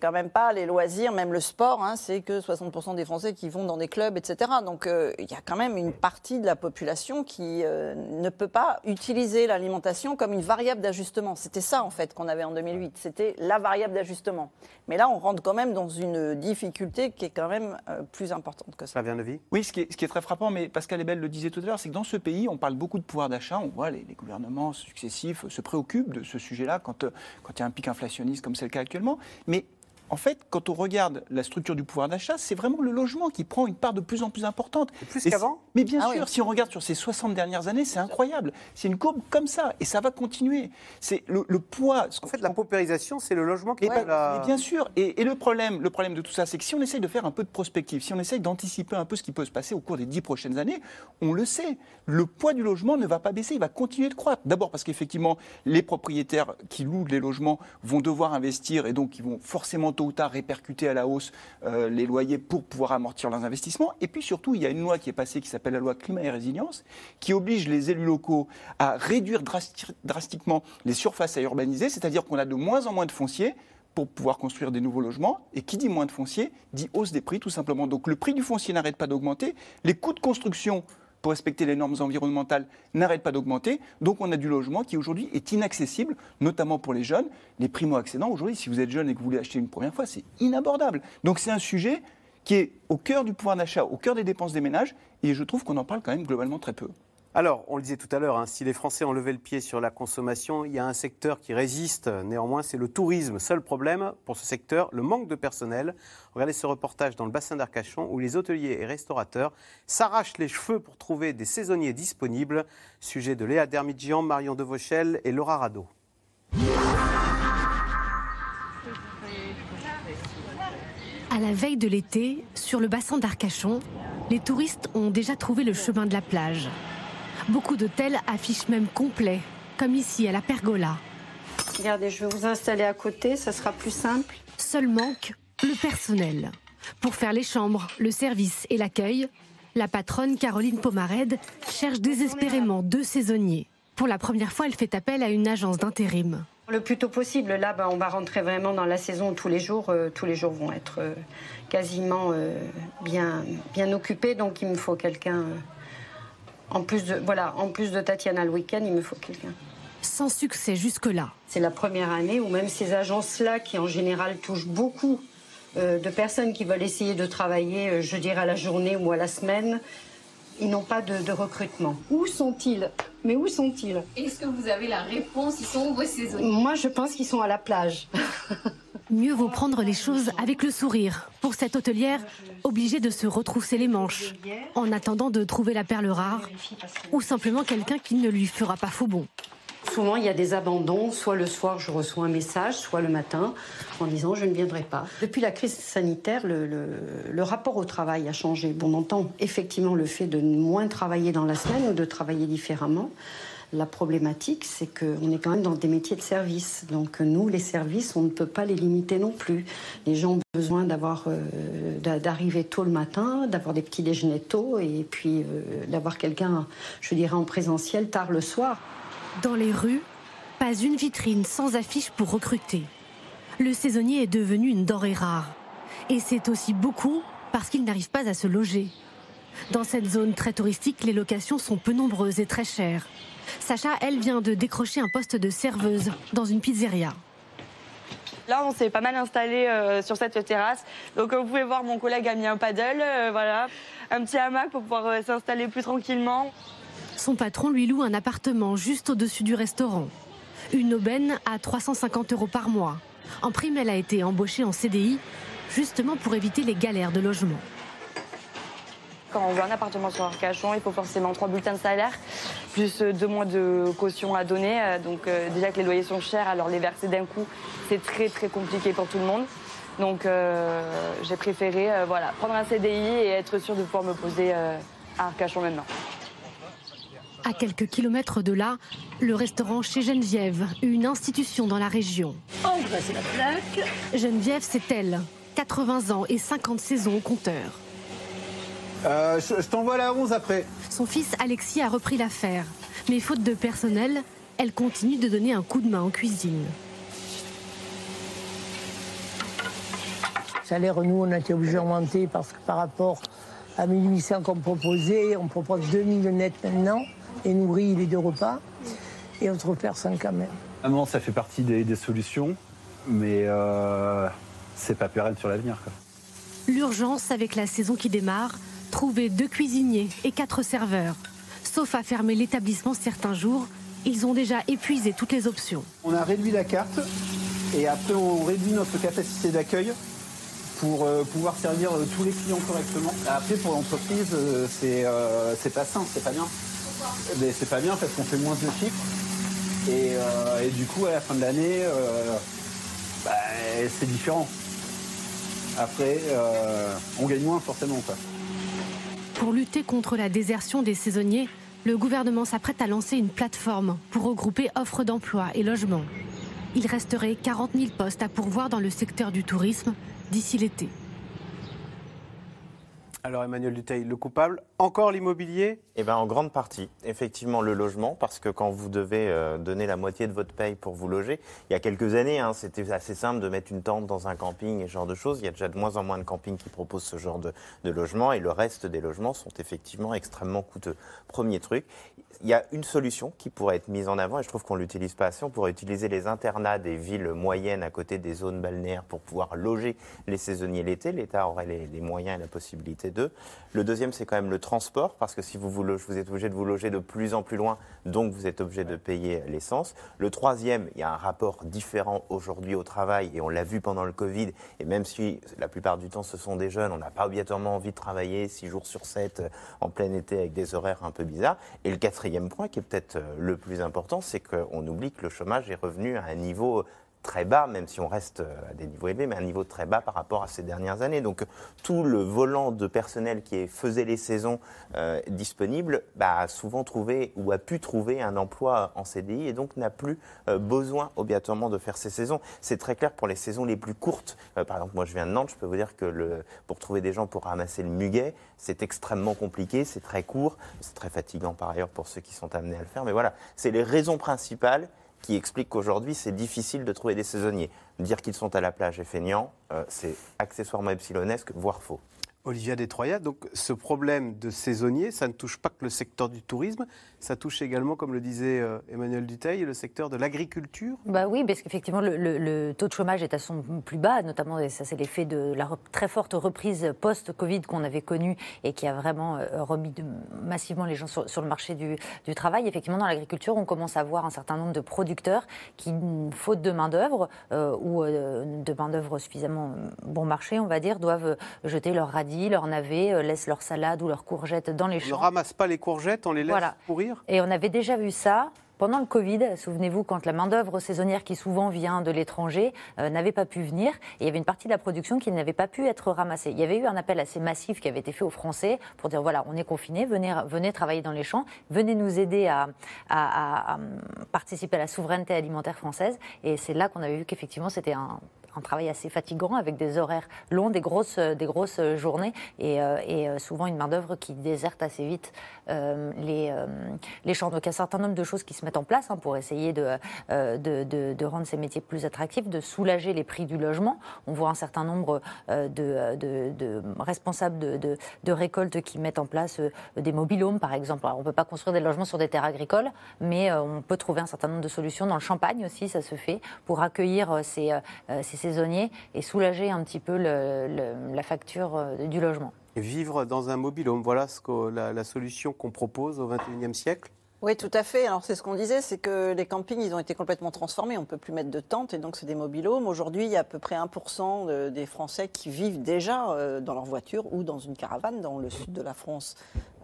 quand même pas les loisirs, même le sport, hein, c'est que 60% des Français qui vont dans des clubs, etc. Donc euh, il y a quand même une partie de la population qui euh, ne peut pas utiliser l'alimentation comme une variable d'ajustement. C'était ça en fait qu'on avait en 2008, c'était la variable d'ajustement. Mais là, on rentre quand même dans une difficulté qui est quand même euh, plus importante que ça. Flavien Levy Oui, ce qui, est, ce qui est très frappant, mais Pascal Ebel le disait tout à l'heure, c'est que dans ce pays, on parle beaucoup de pouvoir d'achat. On voit les, les gouvernements successifs se préoccupent de ce sujet-là quand, euh, quand il y a un pic inflationniste comme c'est le cas actuellement. Mais en fait, quand on regarde la structure du pouvoir d'achat, c'est vraiment le logement qui prend une part de plus en plus importante. plus qu'avant Mais bien Ah sûr, oui. si on regarde sur ces 60 dernières années, c'est incroyable. C'est une courbe comme ça, et ça va continuer. C'est le, le poids. ce En fait, la paupérisation, c'est le logement qui et, fait la- ben, bien sûr. Et, et le, problème, le problème de tout ça, c'est que si on essaye de faire un peu de prospective, si on essaye d'anticiper un peu ce qui peut se passer au cours des dix prochaines années, on le sait, le poids du logement ne va pas baisser, il va continuer de croître. D'abord parce qu'effectivement, les propriétaires qui louent les logements vont devoir investir et donc ils vont forcément tôt ou tard répercuter à la hausse euh, les loyers pour pouvoir amortir leurs investissements. Et puis surtout, il y a une loi qui est passée qui s'appelle la loi climat et résilience, qui oblige les élus locaux à réduire drasti- drastiquement les surfaces à urbaniser, c'est-à-dire qu'on a de moins en moins de fonciers pour pouvoir construire des nouveaux logements. Et qui dit moins de foncier dit hausse des prix, tout simplement. Donc le prix du foncier n'arrête pas d'augmenter, les coûts de construction pour respecter les normes environnementales n'arrêtent pas d'augmenter. Donc on a du logement qui aujourd'hui est inaccessible, notamment pour les jeunes. Les primo-accédants, aujourd'hui, si vous êtes jeune et que vous voulez acheter une première fois, c'est inabordable. Donc c'est un sujet qui est au cœur du pouvoir d'achat, au cœur des dépenses des ménages, et je trouve qu'on en parle quand même globalement très peu. Alors, on le disait tout à l'heure, hein, si les Français ont levé le pied sur la consommation, il y a un secteur qui résiste. Néanmoins, c'est le tourisme. Seul problème pour ce secteur, le manque de personnel. Regardez ce reportage dans le bassin d'Arcachon où les hôteliers et restaurateurs s'arrachent les cheveux pour trouver des saisonniers disponibles. Sujet de Léa Dermidjian, Marion Devauchel et Laura Rado. À la veille de l'été, sur le bassin d'Arcachon, les touristes ont déjà trouvé le chemin de la plage. Beaucoup d'hôtels affichent même complet, comme ici à la Pergola. Regardez, je vais vous installer à côté, ça sera plus simple. Seul manque le personnel. Pour faire les chambres, le service et l'accueil, la patronne Caroline Pomarède cherche désespérément deux saisonniers. Pour la première fois, elle fait appel à une agence d'intérim. Le plus tôt possible, là, ben, on va rentrer vraiment dans la saison tous les jours, euh, tous les jours vont être euh, quasiment euh, bien, bien occupés. Donc il me faut quelqu'un En plus de, voilà, en plus de Tatiana le week-end, il me faut quelqu'un. Sans succès jusque-là. C'est la première année où même ces agences-là, qui en général touchent beaucoup euh, de personnes qui veulent essayer de travailler, euh, je dirais, à la journée ou à la semaine, ils n'ont pas de, de recrutement. Où sont-ils? Mais où sont-ils? Est-ce que vous avez la réponse? Ils sont où vos saisonniers Moi, je pense qu'ils sont à la plage. (laughs) Mieux vaut prendre les choses avec le sourire. Pour cette hôtelière, obligée de se retrousser les manches, en attendant de trouver la perle rare, ou simplement quelqu'un qui ne lui fera pas faux bon. Souvent, il y a des abandons. Soit le soir, je reçois un message, soit le matin, en disant je ne viendrai pas. Depuis la crise sanitaire, le, rapport au travail a changé. Bon, on entend effectivement le fait de moins travailler dans la semaine ou de travailler différemment. La problématique, c'est qu'on est quand même dans des métiers de service. Donc nous, les services, on ne peut pas les limiter non plus. Les gens ont besoin d'avoir, euh, d'a- d'arriver tôt le matin, d'avoir des petits déjeuners tôt, et puis euh, d'avoir quelqu'un, je dirais, en présentiel tard le soir. Dans les rues, pas une vitrine sans affiche pour recruter. Le saisonnier est devenu une denrée rare. Et c'est aussi beaucoup parce qu'il n'arrive pas à se loger. Dans cette zone très touristique, les locations sont peu nombreuses et très chères. Sacha, elle, vient de décrocher un poste de serveuse dans une pizzeria. Là, on s'est pas mal installé euh, sur cette terrasse. Donc, comme vous pouvez voir, mon collègue a mis un paddle, euh, voilà, un petit hamac pour pouvoir euh, s'installer plus tranquillement. Son patron lui loue un appartement juste au-dessus du restaurant. Une aubaine à 350 euros par mois. En prime, elle a été embauchée en CDI, justement pour éviter les galères de logement. Quand on veut un appartement sur Arcachon, il faut forcément trois bulletins de salaire, plus euh, deux mois de caution à donner. Euh, Donc, euh, déjà que les loyers sont chers, alors les verser d'un coup, c'est très très compliqué pour tout le monde. Donc, euh, j'ai préféré euh, voilà, prendre un CDI et être sûr de pouvoir me poser euh, à Arcachon maintenant. À quelques kilomètres de là, le restaurant chez Geneviève, une institution dans la région. Oh, bah, c'est la plaque. Geneviève, c'est elle. 80 ans et 50 saisons au compteur. Euh, je je t'envoie la 11 après. Son fils Alexis a repris l'affaire. Mais faute de personnel, elle continue de donner un coup de main en cuisine. Salaire, nous, on a été obligés d'augmenter parce que par rapport à 1800 qu'on proposait, on propose 2000 net maintenant, et nourrit les deux repas, et autre personne quand même. Vraiment, ça fait partie des, des solutions, mais euh, c'est pas pérenne sur l'avenir. L'urgence avec la saison qui démarre, trouver deux cuisiniers et quatre serveurs. Sauf à fermer l'établissement certains jours, ils ont déjà épuisé toutes les options. On a réduit la carte et après on réduit notre capacité d'accueil pour euh, pouvoir servir euh, tous les clients correctement. Après pour l'entreprise, euh, c'est euh, pas sain, c'est pas bien. Mais c'est pas bien parce qu'on fait moins de chiffres et, du coup à la fin de l'année, bah, c'est différent. Après, on gagne moins forcément. Pour lutter contre la désertion des saisonniers, le gouvernement s'apprête à lancer une plateforme pour regrouper offres d'emploi et logements. Il resterait 40 000 postes à pourvoir dans le secteur du tourisme d'ici l'été. Alors Emmanuel Duteil, le coupable, encore l'immobilier? Eh ben, en grande partie, effectivement, le logement, parce que quand vous devez euh, donner la moitié de votre paye pour vous loger, il y a quelques années, hein, c'était assez simple de mettre une tente dans un camping et ce genre de choses. Il y a déjà de moins en moins de campings qui proposent ce genre de, logement et le reste des logements sont effectivement extrêmement coûteux. Premier truc, il y a une solution qui pourrait être mise en avant et je trouve qu'on l'utilise pas assez. On pourrait utiliser les internats des villes moyennes à côté des zones balnéaires pour pouvoir loger les saisonniers l'été. L'État aurait les moyens et la possibilité d'eux. Le deuxième, c'est quand même le transport, parce que si vous vous, vous êtes obligé de vous loger de plus en plus loin, donc vous êtes obligé de payer l'essence. Le troisième, il y a un rapport différent aujourd'hui au travail, et on l'a vu pendant le Covid, et même si la plupart du temps ce sont des jeunes, on n'a pas obligatoirement envie de travailler 6 jours sur 7 euh, en plein été avec des horaires un peu bizarres. Et le quatrième point, qui est peut-être euh, le plus important, c'est qu'on oublie que le chômage est revenu à un niveau très bas, même si on reste euh, à des niveaux élevés, mais un niveau très bas par rapport à ces dernières années. Donc tout le volant de personnel qui faisait les saisons euh, disponibles bah, a souvent trouvé ou a pu trouver un emploi en CDI et donc n'a plus euh, besoin obligatoirement de faire ces saisons. C'est très clair pour les saisons les plus courtes. Par exemple, moi je viens de Nantes, je peux vous dire que pour trouver des gens pour ramasser le muguet, c'est extrêmement compliqué, c'est très court, c'est très fatigant par ailleurs pour ceux qui sont amenés à le faire. Mais voilà, c'est les raisons principales qui explique qu'aujourd'hui, c'est difficile de trouver des saisonniers. Dire qu'ils sont à la plage et feignants, euh, c'est accessoirement epsilonesque, voire faux. Olivia Détroyat, donc ce problème de saisonnier, ça ne touche pas que le secteur du tourisme, ça touche également, comme le disait euh, Emmanuel Duteil, le secteur de l'agriculture. Bah oui, parce qu'effectivement, le, le- le taux de chômage est à son plus bas, notamment, et ça c'est l'effet de la très forte reprise post-Covid qu'on avait connue et qui a vraiment euh, remis de- massivement les gens sur, sur le marché du, du travail. Effectivement, dans l'agriculture, on commence à voir un certain nombre de producteurs qui, faute de main-d'œuvre euh, ou euh, de main-d'œuvre suffisamment bon marché, on va dire, doivent jeter leurs radis, leurs navets, laissent leurs salades ou leurs courgettes dans les On ne champs. ramasse pas les courgettes, on les laisse Voilà. pourrir Et on avait déjà vu ça pendant le Covid. Souvenez-vous, quand la main-d'œuvre saisonnière qui souvent vient de l'étranger euh, n'avait pas pu venir, il y avait une partie de la production qui n'avait pas pu être ramassée. Il y avait eu un appel assez massif qui avait été fait aux Français pour dire voilà, on est confinés, venez, venez travailler dans les champs, venez nous aider à participer à la souveraineté alimentaire française. Et c'est là qu'on avait vu qu'effectivement, c'était un un travail assez fatigant avec des horaires longs, des grosses, des grosses journées et, euh, et, euh, souvent une main-d'œuvre qui déserte assez vite euh, les, euh, les champs. Donc il y a un certain nombre de choses qui se mettent en place hein, pour essayer de, euh, de, rendre ces métiers plus attractifs, de soulager les prix du logement. On voit un certain nombre euh, de, responsables de, récoltes qui mettent en place euh, des mobilhomes, par exemple. On ne peut pas construire des logements sur des terres agricoles, mais euh, on peut trouver un certain nombre de solutions. Dans le Champagne aussi, ça se fait pour accueillir euh, euh, ces saisonniers et soulager un petit peu le- le- la facture euh, du logement. Vivre dans un mobilhome, voilà ce que, la, la solution qu'on propose au XXIe siècle. Oui, tout à fait. Alors c'est ce qu'on disait, c'est que les campings, ils ont été complètement transformés. On ne peut plus mettre de tentes et donc c'est des mobilhomes. Aujourd'hui, il y a à peu près 1% de- des Français qui vivent déjà euh, dans leur voiture ou dans une caravane dans le sud de la France.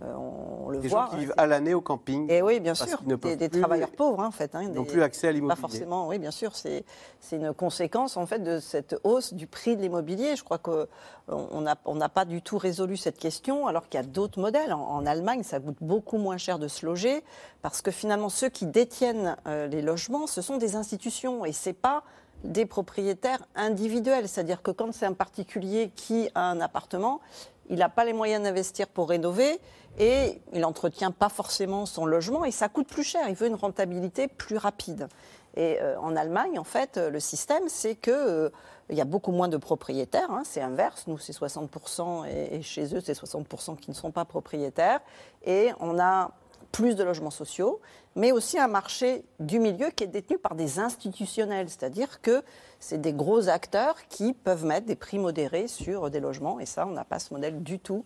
Euh, on, le Des voit. gens qui hein, vivent à l'année au camping. Et oui, bien sûr, ne des, travailleurs pauvres, hein, en fait. hein, Ils n'ont plus accès à Pas l'immobilier. forcément, oui, bien sûr. C'est une conséquence, en fait, de cette hausse du prix de l'immobilier. Je crois qu'on on n'a on n'a pas du tout résolu cette question, alors qu'il y a d'autres modèles. En, en Allemagne, ça coûte beaucoup moins cher de se loger, parce que finalement, ceux qui détiennent euh, les logements, ce sont des institutions, et c'est pas des propriétaires individuels. C'est-à-dire que quand c'est un particulier qui a un appartement, il n'a pas les moyens d'investir pour rénover et il n'entretient pas forcément son logement et ça coûte plus cher. Il veut une rentabilité plus rapide. Et euh, en Allemagne, en fait, le système, c'est que euh, il y a beaucoup moins de propriétaires. hein. c'est inverse. Nous, c'est 60% et, et chez eux, c'est 60% qui ne sont pas propriétaires. Et on a plus de logements sociaux, mais aussi un marché du milieu qui est détenu par des institutionnels, c'est-à-dire que c'est des gros acteurs qui peuvent mettre des prix modérés sur des logements, et ça, on n'a pas ce modèle du tout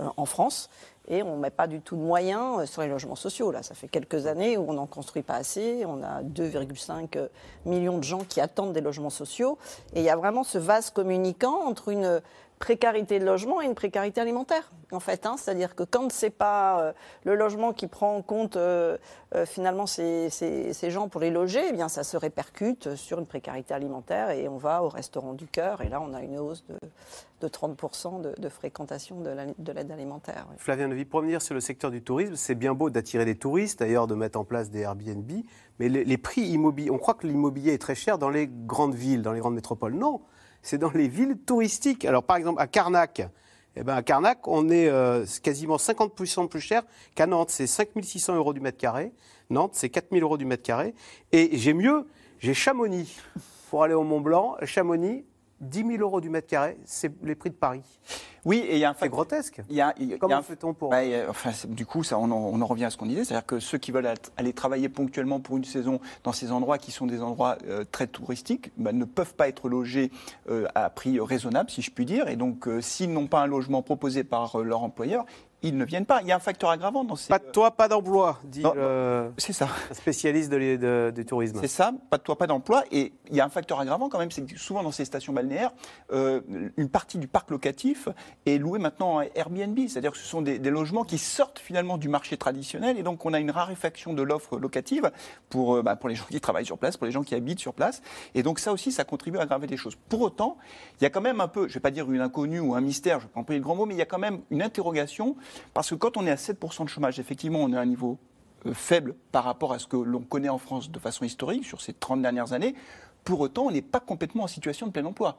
euh, en France, et on ne met pas du tout de moyens euh, sur les logements sociaux. Là, ça fait quelques années où on n'en construit pas assez, on a 2,5 millions de gens qui attendent des logements sociaux, et il y a vraiment ce vase communicant entre une précarité de logement et une précarité alimentaire, en fait. hein. C'est-à-dire que quand c'est pas euh, le logement qui prend en compte euh, euh, finalement ces, ces- ces gens pour les loger, eh bien ça se répercute sur une précarité alimentaire et on va au restaurant du cœur et là on a une hausse de, de 30% de, fréquentation de la- de l'aide alimentaire. Flavien Levy, pour revenir sur le secteur du tourisme, c'est bien beau d'attirer des touristes, d'ailleurs de mettre en place des Airbnb, mais les prix immobiliers, on croit que l'immobilier est très cher dans les grandes villes, dans les grandes métropoles. Non, c'est dans les villes touristiques. Alors par exemple à Carnac, eh ben, à Carnac, on est euh, quasiment 50% plus cher qu'à Nantes. C'est 5600 euros du mètre carré. Nantes, c'est 4000 euros du mètre carré. Et j'ai mieux, j'ai Chamonix. Pour aller au Mont Blanc, Chamonix, 10 000 euros du mètre carré, c'est les prix de Paris. Oui, et il y a un C'est grotesque. Y a, il y a- Comment fait-on pour Bah, euh, enfin, Du coup, ça, on, en, on en revient à ce qu'on disait, c'est-à-dire que ceux qui veulent aller travailler ponctuellement pour une saison dans ces endroits qui sont des endroits euh, très touristiques bah, ne peuvent pas être logés euh, à prix raisonnable, si je puis dire. Et donc, euh, s'ils n'ont pas un logement proposé par leur employeur, ils ne viennent pas. Il y a un facteur aggravant dans ces. Pas de toi, pas d'emploi, dit Non, le C'est ça. un spécialiste de l'é- de- du tourisme. C'est ça, pas de toit, pas d'emploi. Et il y a un facteur aggravant quand même, c'est que souvent dans ces stations balnéaires, euh, une partie du parc locatif est louée maintenant en Airbnb. C'est-à-dire que ce sont des, des logements qui sortent finalement du marché traditionnel. Et donc on a une raréfaction de l'offre locative pour, euh, bah, pour les gens qui travaillent sur place, pour les gens qui habitent sur place. Et donc ça aussi, ça contribue à aggraver les choses. Pour autant, il y a quand même un peu, je ne vais pas dire une inconnue ou un mystère, je ne vais pas employer le grand mot, mais il y a quand même une interrogation. Parce que quand on est à 7% de chômage, effectivement, on est à un niveau euh, faible par rapport à ce que l'on connaît en France de façon historique sur ces 30 dernières années. Pour autant, on n'est pas complètement en situation de plein emploi.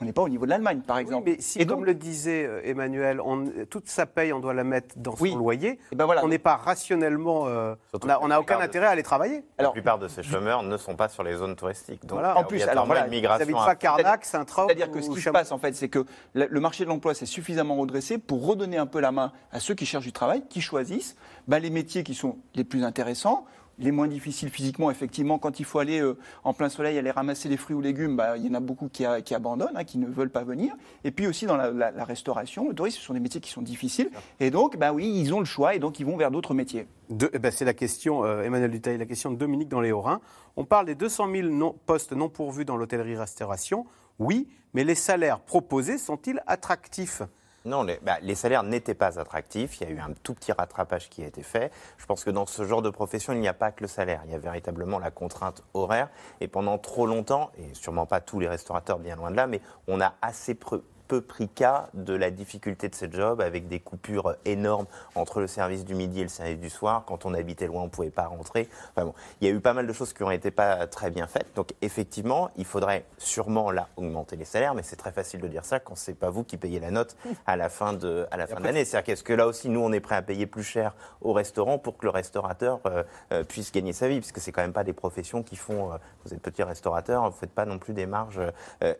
On n'est pas au niveau de l'Allemagne, par exemple. Mais si, comme le disait euh, Emmanuel, on- toute sa paye, on doit la mettre dans son loyer, on n'est pas rationnellement. euh, on n'a aucun intérêt à aller travailler. la plupart de ces chômeurs ne sont pas sur les zones touristiques. Donc, Voilà. il y a En plus, alors voilà, migration. Vous à- pas Carnac, Saint-Trope C'est-à-dire que ce qui se passe, en fait, c'est que le le marché de l'emploi s'est suffisamment redressé pour redonner un peu la main à ceux qui cherchent du travail, qui choisissent bah, les métiers qui sont les plus intéressants. Les moins difficiles physiquement, effectivement, quand il faut aller euh, en plein soleil, aller ramasser les fruits ou légumes, bah, il y en a beaucoup qui, a- qui abandonnent, hein, qui ne veulent pas venir. Et puis aussi dans la, la- la restauration, le tourisme, ce sont des métiers qui sont difficiles. Et donc, bah oui, ils ont le choix et donc ils vont vers d'autres métiers. Eh ben, c'est la question, euh, Emmanuel Dutail, la question de Dominique dans les Hauts-Rhin. On parle des 200 000 non- postes non pourvus dans l'hôtellerie-restauration. Oui, mais les salaires proposés sont-ils attractifs? Non, les, bah, les salaires n'étaient pas attractifs. Il y a eu un tout petit rattrapage qui a été fait. Je pense que dans ce genre de profession, il n'y a pas que le salaire. Il y a véritablement la contrainte horaire. Et pendant trop longtemps, et sûrement pas tous les restaurateurs, bien loin de là, mais on a assez peu peu pris cas de la difficulté de ce job avec des coupures énormes entre le service du midi et le service du soir. Quand on habitait loin, on ne pouvait pas rentrer. Enfin bon, il y a eu pas mal de choses qui ont été pas très bien faites. Donc effectivement, il faudrait sûrement là augmenter les salaires, mais c'est très facile de dire ça quand c'est pas vous qui payez la note à la fin de à la fin de l'année. C'est-à-dire qu'est-ce que là aussi nous on est prêt à payer plus cher au restaurant pour que le restaurateur euh, euh, puisse gagner sa vie, puisque c'est quand même pas des professions qui font. euh, vous êtes petit restaurateur, vous faites pas non plus des marges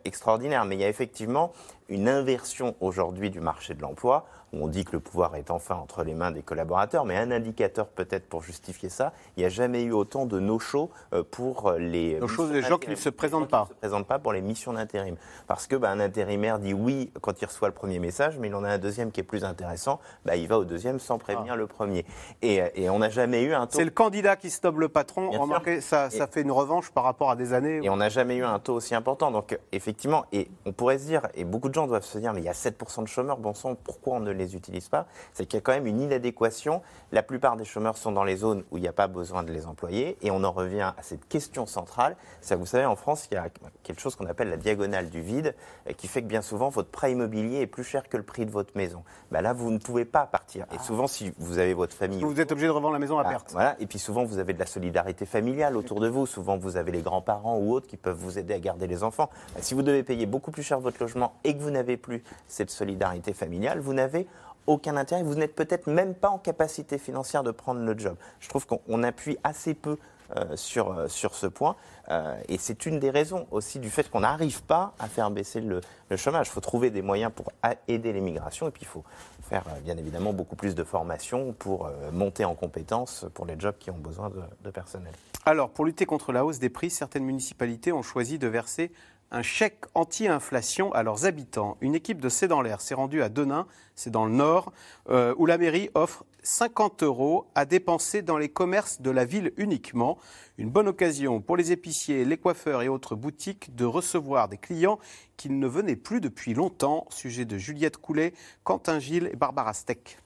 extraordinaires, mais il y a effectivement une inversion aujourd'hui du marché de l'emploi, où on dit que le pouvoir est enfin entre les mains des collaborateurs, mais un indicateur peut-être pour justifier ça, il n'y a jamais eu autant de no-show euh, pour les... No-show des gens qui ne se présentent pas. qui ne se présentent pas pour les missions d'intérim. Parce que bah, un intérimaire dit oui quand il reçoit le premier message, mais il en a un deuxième qui est plus intéressant, bah, il va au deuxième sans prévenir le premier. Et, euh, et on n'a jamais eu un taux... C'est le candidat qui snobe le patron. Bien. Remarquez, ça, ça fait une revanche par rapport à des années. Et on n'a jamais eu un taux aussi important. Donc, effectivement, et on pourrait se dire, et beaucoup de gens doivent se dire, mais il y a 7% de chômeurs, bon sang, pourquoi on ne les utilise pas C'est qu'il y a quand même une inadéquation. La plupart des chômeurs sont dans les zones où il n'y a pas besoin de les employer. Et on en revient à cette question centrale. Vous savez, en France, il y a quelque chose qu'on appelle la diagonale du vide, euh, qui fait que bien souvent, votre prêt immobilier est plus cher que le prix de votre maison. Bah là, vous ne pouvez pas partir. Et souvent, si vous avez votre famille... Vous êtes obligé de revendre la maison à Ah, perte. Voilà. Et puis souvent, vous avez de la solidarité familiale autour de vous. Souvent, vous avez les grands-parents ou autres qui peuvent vous aider à garder les enfants. Bah, Si vous devez payer beaucoup plus cher votre logement et que vous n'avez plus cette solidarité familiale, vous n'avez aucun intérêt. Vous n'êtes peut-être même pas en capacité financière de prendre le job. Je trouve qu'on on appuie assez peu euh, sur, euh, sur ce point. Euh, et c'est une des raisons aussi du fait qu'on n'arrive pas à faire baisser le, le chômage. Il faut trouver des moyens pour aider les migrations et puis il faut faire bien évidemment beaucoup plus de formation pour monter en compétences pour les jobs qui ont besoin de personnel. Alors, pour lutter contre la hausse des prix, certaines municipalités ont choisi de verser un chèque anti-inflation à leurs habitants. Une équipe de C'est dans l'air s'est rendue à Denain, c'est dans le Nord, euh, où la mairie offre 50 euros à dépenser dans les commerces de la ville uniquement. Une bonne occasion pour les épiciers, les coiffeurs et autres boutiques de recevoir des clients qui ne venaient plus depuis longtemps. Sujet de Juliette Coulet, Quentin Gilles et Barbara Steck.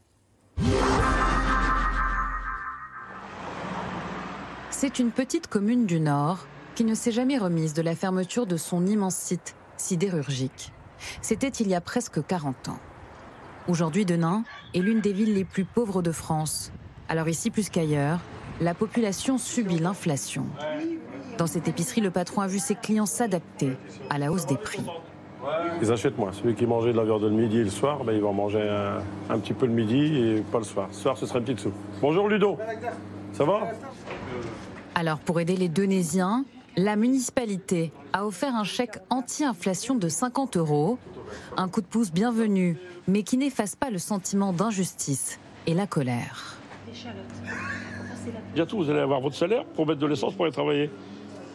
C'est une petite commune du Nord qui ne s'est jamais remise de la fermeture de son immense site sidérurgique. C'était il y a presque 40 ans. Aujourd'hui, Denain est l'une des villes les plus pauvres de France. Alors ici, plus qu'ailleurs, la population subit l'inflation. Dans cette épicerie, le patron a vu ses clients s'adapter à la hausse des prix. Ils achètent moins. Celui qui mangeait de la viande le midi et le soir, ben, il va en manger un, un petit peu le midi et pas le soir. Ce soir, ce sera une petite soupe. Bonjour Ludo. Ça va? Alors, pour aider les Donésiens, la municipalité a offert un chèque anti-inflation de 50 euros. Un coup de pouce bienvenu, mais qui n'efface pas le sentiment d'injustice et la colère. Bientôt, vous allez avoir votre salaire pour mettre de l'essence pour aller travailler.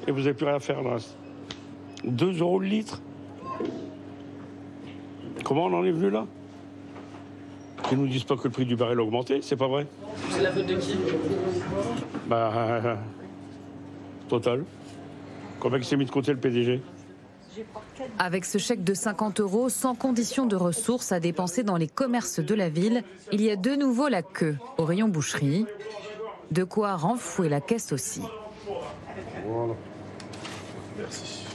Et vous n'avez plus rien à faire le reste. 2 euros le litre. Comment on en est venu là? Qu'ils nous disent pas que le prix du baril a augmenté, c'est pas vrai? C'est la faute de qui? Bah. euh, total. Combien s'est mis de côté le PDG Avec ce chèque de 50 euros, sans condition de ressources à dépenser dans les commerces de la ville, il y a de nouveau la queue au rayon boucherie. De quoi renflouer la caisse aussi. Voilà. Merci.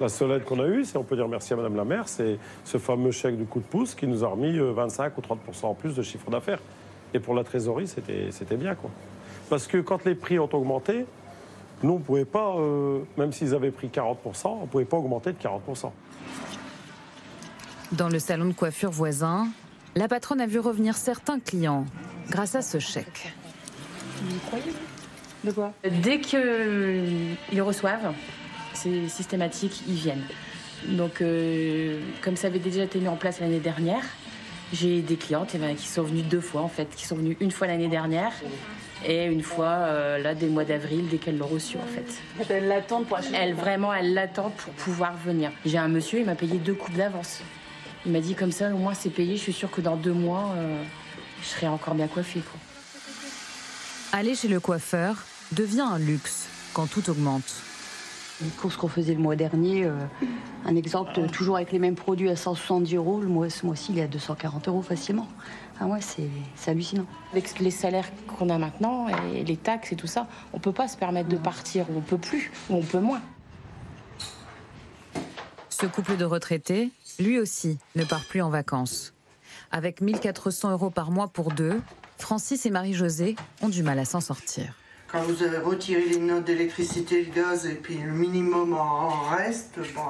La seule aide qu'on a eue, c'est on peut dire merci à Madame la maire, c'est ce fameux chèque du coup de pouce qui nous a remis euh, 25 ou 30% en plus de chiffre d'affaires. Et pour la trésorerie, c'était c'était bien quoi. Parce que quand les prix ont augmenté, Nous, on ne pouvait pas, euh, même s'ils avaient pris 40%, on ne pouvait pas augmenter de 40%. Dans le salon de coiffure voisin, la patronne a vu revenir certains clients grâce à ce chèque. Vous croyez De quoi? Dès qu'ils reçoivent, c'est systématique, ils viennent. Donc, euh, comme ça avait déjà été mis en place l'année dernière, j'ai des clientes eh qui sont venues deux fois en fait, qui sont venues une fois l'année dernière et une fois euh, là dès le mois d'avril dès qu'elles l'ont reçu en fait. Elle l'attend pour acheter. Elle vraiment, elle l'attend pour pouvoir venir. J'ai un monsieur, il m'a payé deux coupes d'avance. Il m'a dit comme ça, au moins c'est payé. Je suis sûre que dans deux mois, euh, je serai encore bien coiffée. Quoi. Aller chez le coiffeur devient un luxe quand tout augmente. Les courses qu'on faisait le mois dernier, euh, un exemple, toujours avec les mêmes produits à 170 euros, le mois, ce mois-ci, il est à 240 euros facilement. Ah ouais, c'est hallucinant. Avec les salaires qu'on a maintenant et les taxes et tout ça, on peut pas se permettre de partir on peut plus, où on peut moins. Ce couple de retraités, lui aussi, ne part plus en vacances. Avec 1400 euros par mois pour deux, Francis et Marie-Josée ont du mal à s'en sortir. Quand vous avez retiré les notes d'électricité, le gaz et puis le minimum en reste, bon,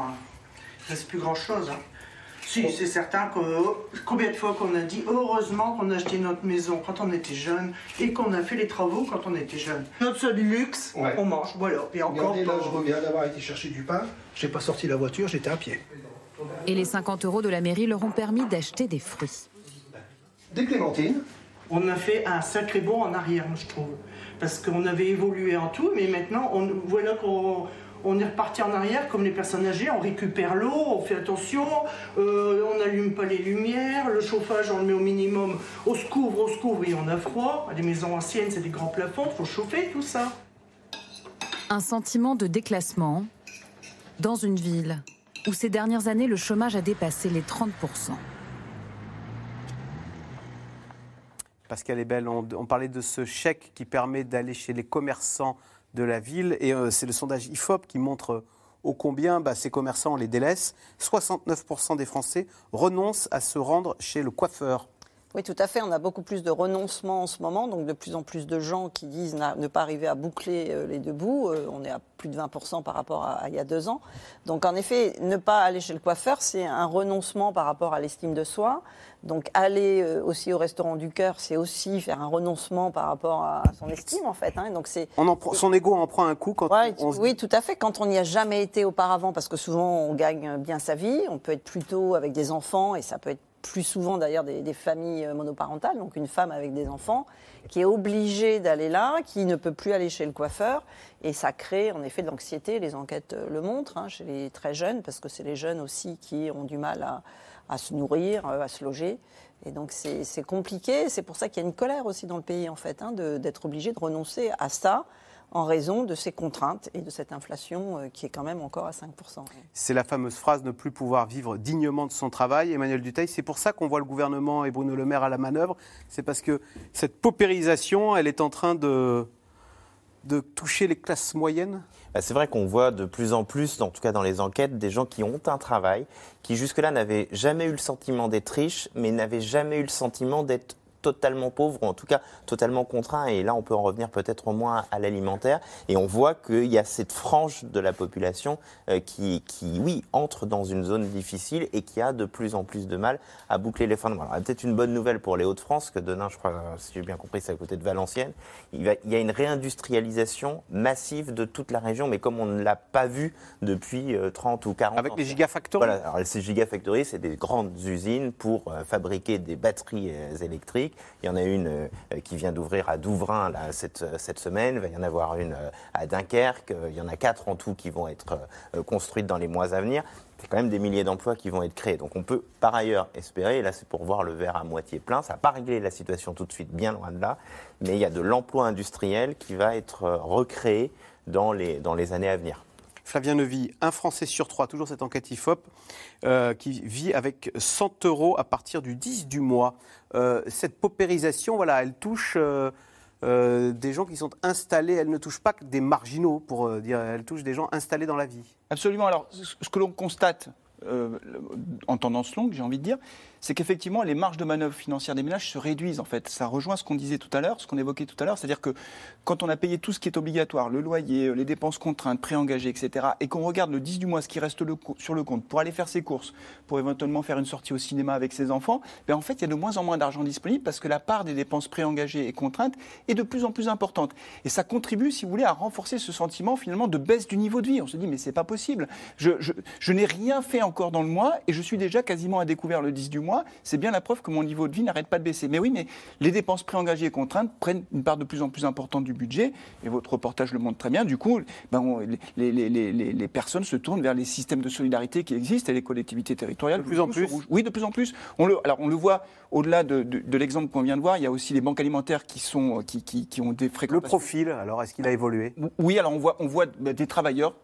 il reste plus grand chose. Si, c'est certain que combien de fois qu'on a dit heureusement qu'on a acheté notre maison quand on était jeune et qu'on a fait les travaux quand on était jeune. Notre seul luxe, Ouais. on mange, voilà. Et encore, Regardez, là, je reviens d'avoir été chercher du pain. J'ai pas sorti la voiture, j'étais à pied. Et les 50 euros de la mairie leur ont permis d'acheter des fruits. Des clémentines. On a fait un sacré bond en arrière, moi, je trouve. Parce qu'on avait évolué en tout, mais maintenant, on, voilà qu'on on est reparti en arrière comme les personnes âgées. On récupère l'eau, on fait attention, euh, on n'allume pas les lumières, le chauffage, on le met au minimum. On se couvre, on se couvre et on a froid. Les maisons anciennes, c'est des grands plafonds, il faut chauffer tout ça. Un sentiment de déclassement dans une ville où ces dernières années le chômage a dépassé les 30%. Pascal est belle, on, on parlait de ce chèque qui permet d'aller chez les commerçants de la ville. Et euh, c'est le sondage IFOP qui montre euh, ô combien bah, ces commerçants les délaissent. 69% des Français renoncent à se rendre chez le coiffeur. Oui, tout à fait. On a beaucoup plus de renoncements en ce moment, donc de plus en plus de gens qui disent ne pas arriver à boucler euh, les deux bouts. Euh, On est à plus de 20% par rapport à, à il y a deux ans. Donc en effet, ne pas aller chez le coiffeur, c'est un renoncement par rapport à l'estime de soi. Donc aller euh, aussi au restaurant du cœur, c'est aussi faire un renoncement par rapport à son estime en fait. hein. Donc c'est On en prend- son ego en prend un coup quand Ouais, on se oui, tout à fait. Quand on n'y a jamais été auparavant, parce que souvent on gagne bien sa vie, on peut être plutôt avec des enfants, et ça peut être plus souvent d'ailleurs des, familles euh, monoparentales, donc une femme avec des enfants, qui est obligée d'aller là, qui ne peut plus aller chez le coiffeur, et ça crée en effet de l'anxiété, les enquêtes euh, le montrent, hein, chez les très jeunes, parce que c'est les jeunes aussi qui ont du mal à, se nourrir, euh, à se loger. Et donc c'est compliqué, c'est pour ça qu'il y a une colère aussi dans le pays en fait, hein, d'être obligé de renoncer à ça en raison de ces contraintes et de cette inflation euh, qui est quand même encore à 5%. C'est la fameuse phrase ne plus pouvoir vivre dignement de son travail. Emmanuel Duteil, c'est pour ça qu'on voit le gouvernement et Bruno Le Maire à la manœuvre. C'est parce que cette paupérisation, elle est en train de, de toucher les classes moyennes? Bah, C'est vrai qu'on voit de plus en plus, en tout cas dans les enquêtes, des gens qui ont un travail, qui jusque-là n'avaient jamais eu le sentiment d'être riches, mais n'avaient jamais eu le sentiment d'être totalement pauvres, ou en tout cas totalement contraints. Et là, on peut en revenir peut-être au moins à l'alimentaire. Et on voit qu'il y a cette frange de la population euh, qui, qui, oui, entre dans une zone difficile et qui a de plus en plus de mal à boucler les fins de mois. Alors, peut-être une bonne nouvelle pour les Hauts-de-France, que Denain, je crois, si j'ai bien compris, c'est à côté de Valenciennes. Il, va- il y a une réindustrialisation massive de toute la région, mais comme on ne l'a pas vu depuis euh, 30 ou 40 ans. Avec les gigafactories? Voilà, alors ces gigafactories, c'est des grandes usines pour euh, fabriquer des batteries euh, Il y en a une euh, qui vient d'ouvrir à Douvrin euh, cette semaine, il va y en avoir une euh, à Dunkerque, il y en a quatre en tout qui vont être construites dans les mois à venir. C'est quand même des milliers d'emplois qui vont être créés. Donc on peut par ailleurs espérer, et là c'est pour voir le verre à moitié plein, ça n'a pas réglé la situation tout de suite, bien loin de là, mais il y a de l'emploi industriel qui va être recréé dans les années à venir. Flavien Nevy, un Français sur trois, toujours cette enquête IFOP, euh, qui vit avec 100 euros à partir du 10 du mois. Euh, cette paupérisation, voilà, elle touche euh, des gens qui sont installés, elle ne touche pas que des marginaux, pour dire, elle touche des gens installés dans la vie. Absolument. Alors, ce que l'on constate en tendance longue, j'ai envie de dire, c'est qu'effectivement, les marges de manœuvre financières des ménages se réduisent. En fait, ça rejoint ce qu'on disait tout à l'heure, ce qu'on évoquait tout à l'heure, c'est-à-dire que quand on a payé tout ce qui est obligatoire, le loyer, les dépenses contraintes, préengagées, etc., et qu'on regarde le 10 du mois, ce qui reste sur le compte, pour aller faire ses courses, pour éventuellement faire une sortie au cinéma avec ses enfants, ben en fait, il y a de moins en moins d'argent disponible parce que la part des dépenses préengagées et contraintes est de plus en plus importante. Et ça contribue, si vous voulez, à renforcer ce sentiment finalement de baisse du niveau de vie. On se dit, mais c'est pas possible. Je, je n'ai rien fait encore dans le mois et je suis déjà quasiment à découvert le 10 du mois. C'est bien la preuve que mon niveau de vie n'arrête pas de baisser. Mais oui, mais les dépenses préengagées et contraintes prennent une part de plus en plus importante du budget, et votre reportage le montre très bien. Du coup, ben, on, les, les, les, les, personnes se tournent vers les systèmes de solidarité qui existent et les collectivités territoriales. De plus en plus Oui, de plus en plus. On le, alors, on le voit au-delà de, de, de l'exemple qu'on vient de voir, il y a aussi les banques alimentaires qui, sont, qui, qui, qui ont des fréquences. Le profil, alors, est-ce qu'il a évolué? Oui, alors on voit, on voit des travailleurs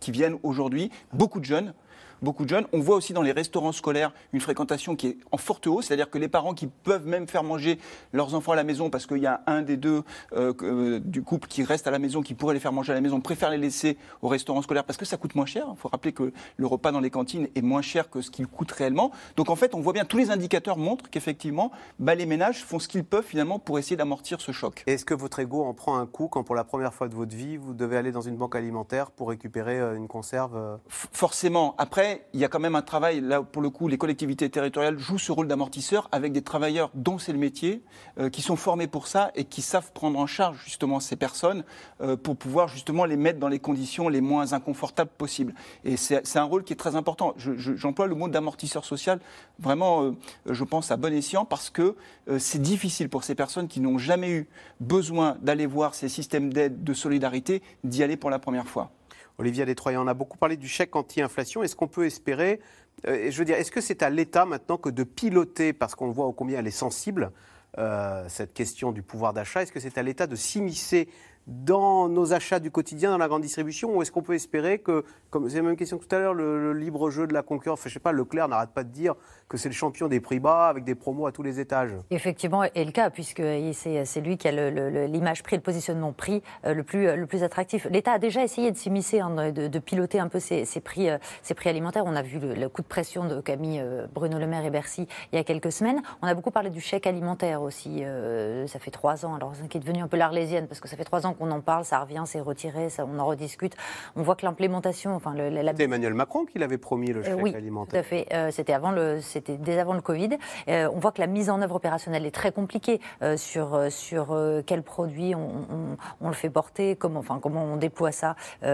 qui viennent aujourd'hui, beaucoup de jeunes, beaucoup de jeunes. On voit aussi dans les restaurants scolaires une fréquentation qui est en forte hausse, c'est-à-dire que les parents qui peuvent même faire manger leurs enfants à la maison parce qu'il y a un des deux euh, euh, du couple qui reste à la maison, qui pourrait les faire manger à la maison, préfèrent les laisser au restaurant scolaire parce que ça coûte moins cher. Il faut rappeler que le repas dans les cantines est moins cher que ce qu'il coûte réellement. Donc en fait, on voit bien, tous les indicateurs montrent qu'effectivement, bah, les ménages font ce qu'ils peuvent finalement pour essayer d'amortir ce choc. Est-ce que votre ego en prend un coup quand pour la première fois de votre vie, vous devez aller dans une banque alimentaire pour récupérer euh, une conserve Forcément. Après, il y a quand même un travail, là pour le coup, les collectivités territoriales jouent ce rôle d'amortisseur avec des travailleurs dont c'est le métier, euh, qui sont formés pour ça et qui savent prendre en charge justement ces personnes euh, pour pouvoir justement les mettre dans les conditions les moins inconfortables possibles. Et c'est un rôle qui est très important. J'emploie je, le mot d'amortisseur social vraiment, euh, je pense, à bon escient parce que c'est difficile pour ces personnes qui n'ont jamais eu besoin d'aller voir ces systèmes d'aide, de solidarité, d'y aller pour la première fois. Olivier Détroyant, on a beaucoup parlé du chèque anti-inflation. Est-ce qu'on peut espérer, euh, je veux dire, est-ce que c'est à l'État maintenant que de piloter, parce qu'on voit combien elle est sensible, euh, cette question du pouvoir d'achat, est-ce que c'est à l'État de s'immiscer dans nos achats du quotidien, dans la grande distribution Ou est-ce qu'on peut espérer que, comme c'est la même question que tout à l'heure, le, libre jeu de la concurrence, enfin, je sais pas, Leclerc n'arrête pas de dire que c'est le champion des prix bas avec des promos à tous les étages Effectivement, est le cas, puisque c'est lui qui a l'image prix, le positionnement prix euh, le, plus, le plus attractif. L'État a déjà essayé de s'immiscer, hein, de, piloter un peu ces, prix, ces prix alimentaires. On a vu le, coup de pression de Camille Bruno Le Maire et Bercy il y a quelques semaines. On a beaucoup parlé du chèque alimentaire aussi. Euh, ça fait trois ans, alors qui est devenu un peu l'arlésienne, parce que ça fait trois ans qu'on en parle, ça revient, c'est retiré, ça, on en rediscute. On voit que l'implémentation, enfin, le, la... C'était Emmanuel Macron qui l'avait promis le chèque euh, oui, alimentaire. Tout à fait. Euh, c'était avant le, c'était dès avant le Covid. Euh, on voit que la mise en œuvre opérationnelle est très compliquée euh, sur sur quels produits on, on, on, le fait porter, comment, enfin, comment on déploie ça. Ah,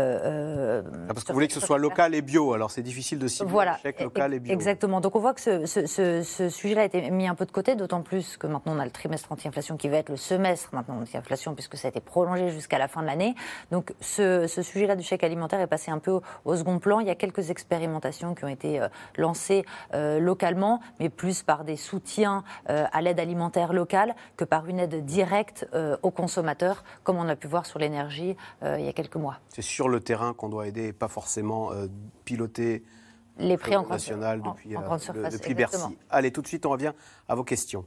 parce que vous voulez que ce soit local et bio, alors c'est difficile de cibler voilà, le chèque local et bio. Exactement. Donc on voit que ce, ce, ce, ce sujet-là a été mis un peu de côté, d'autant plus que maintenant on a le trimestre anti-inflation qui va être le semestre maintenant anti-inflation puisque ça a été prolongé jusqu'à la fin de l'année. Donc ce, ce sujet-là du chèque alimentaire est passé un peu au, au, second plan. Il y a quelques expérimentations qui ont été euh, lancées euh, localement, mais plus par des soutiens euh, à l'aide alimentaire locale que par une aide directe aux consommateurs, comme on a pu voir sur l'énergie il y a quelques mois. C'est sur le terrain qu'on doit aider et pas forcément piloter les prix en national grande, depuis, en, en grande surface, depuis Bercy. Allez, tout de suite, on revient à vos questions.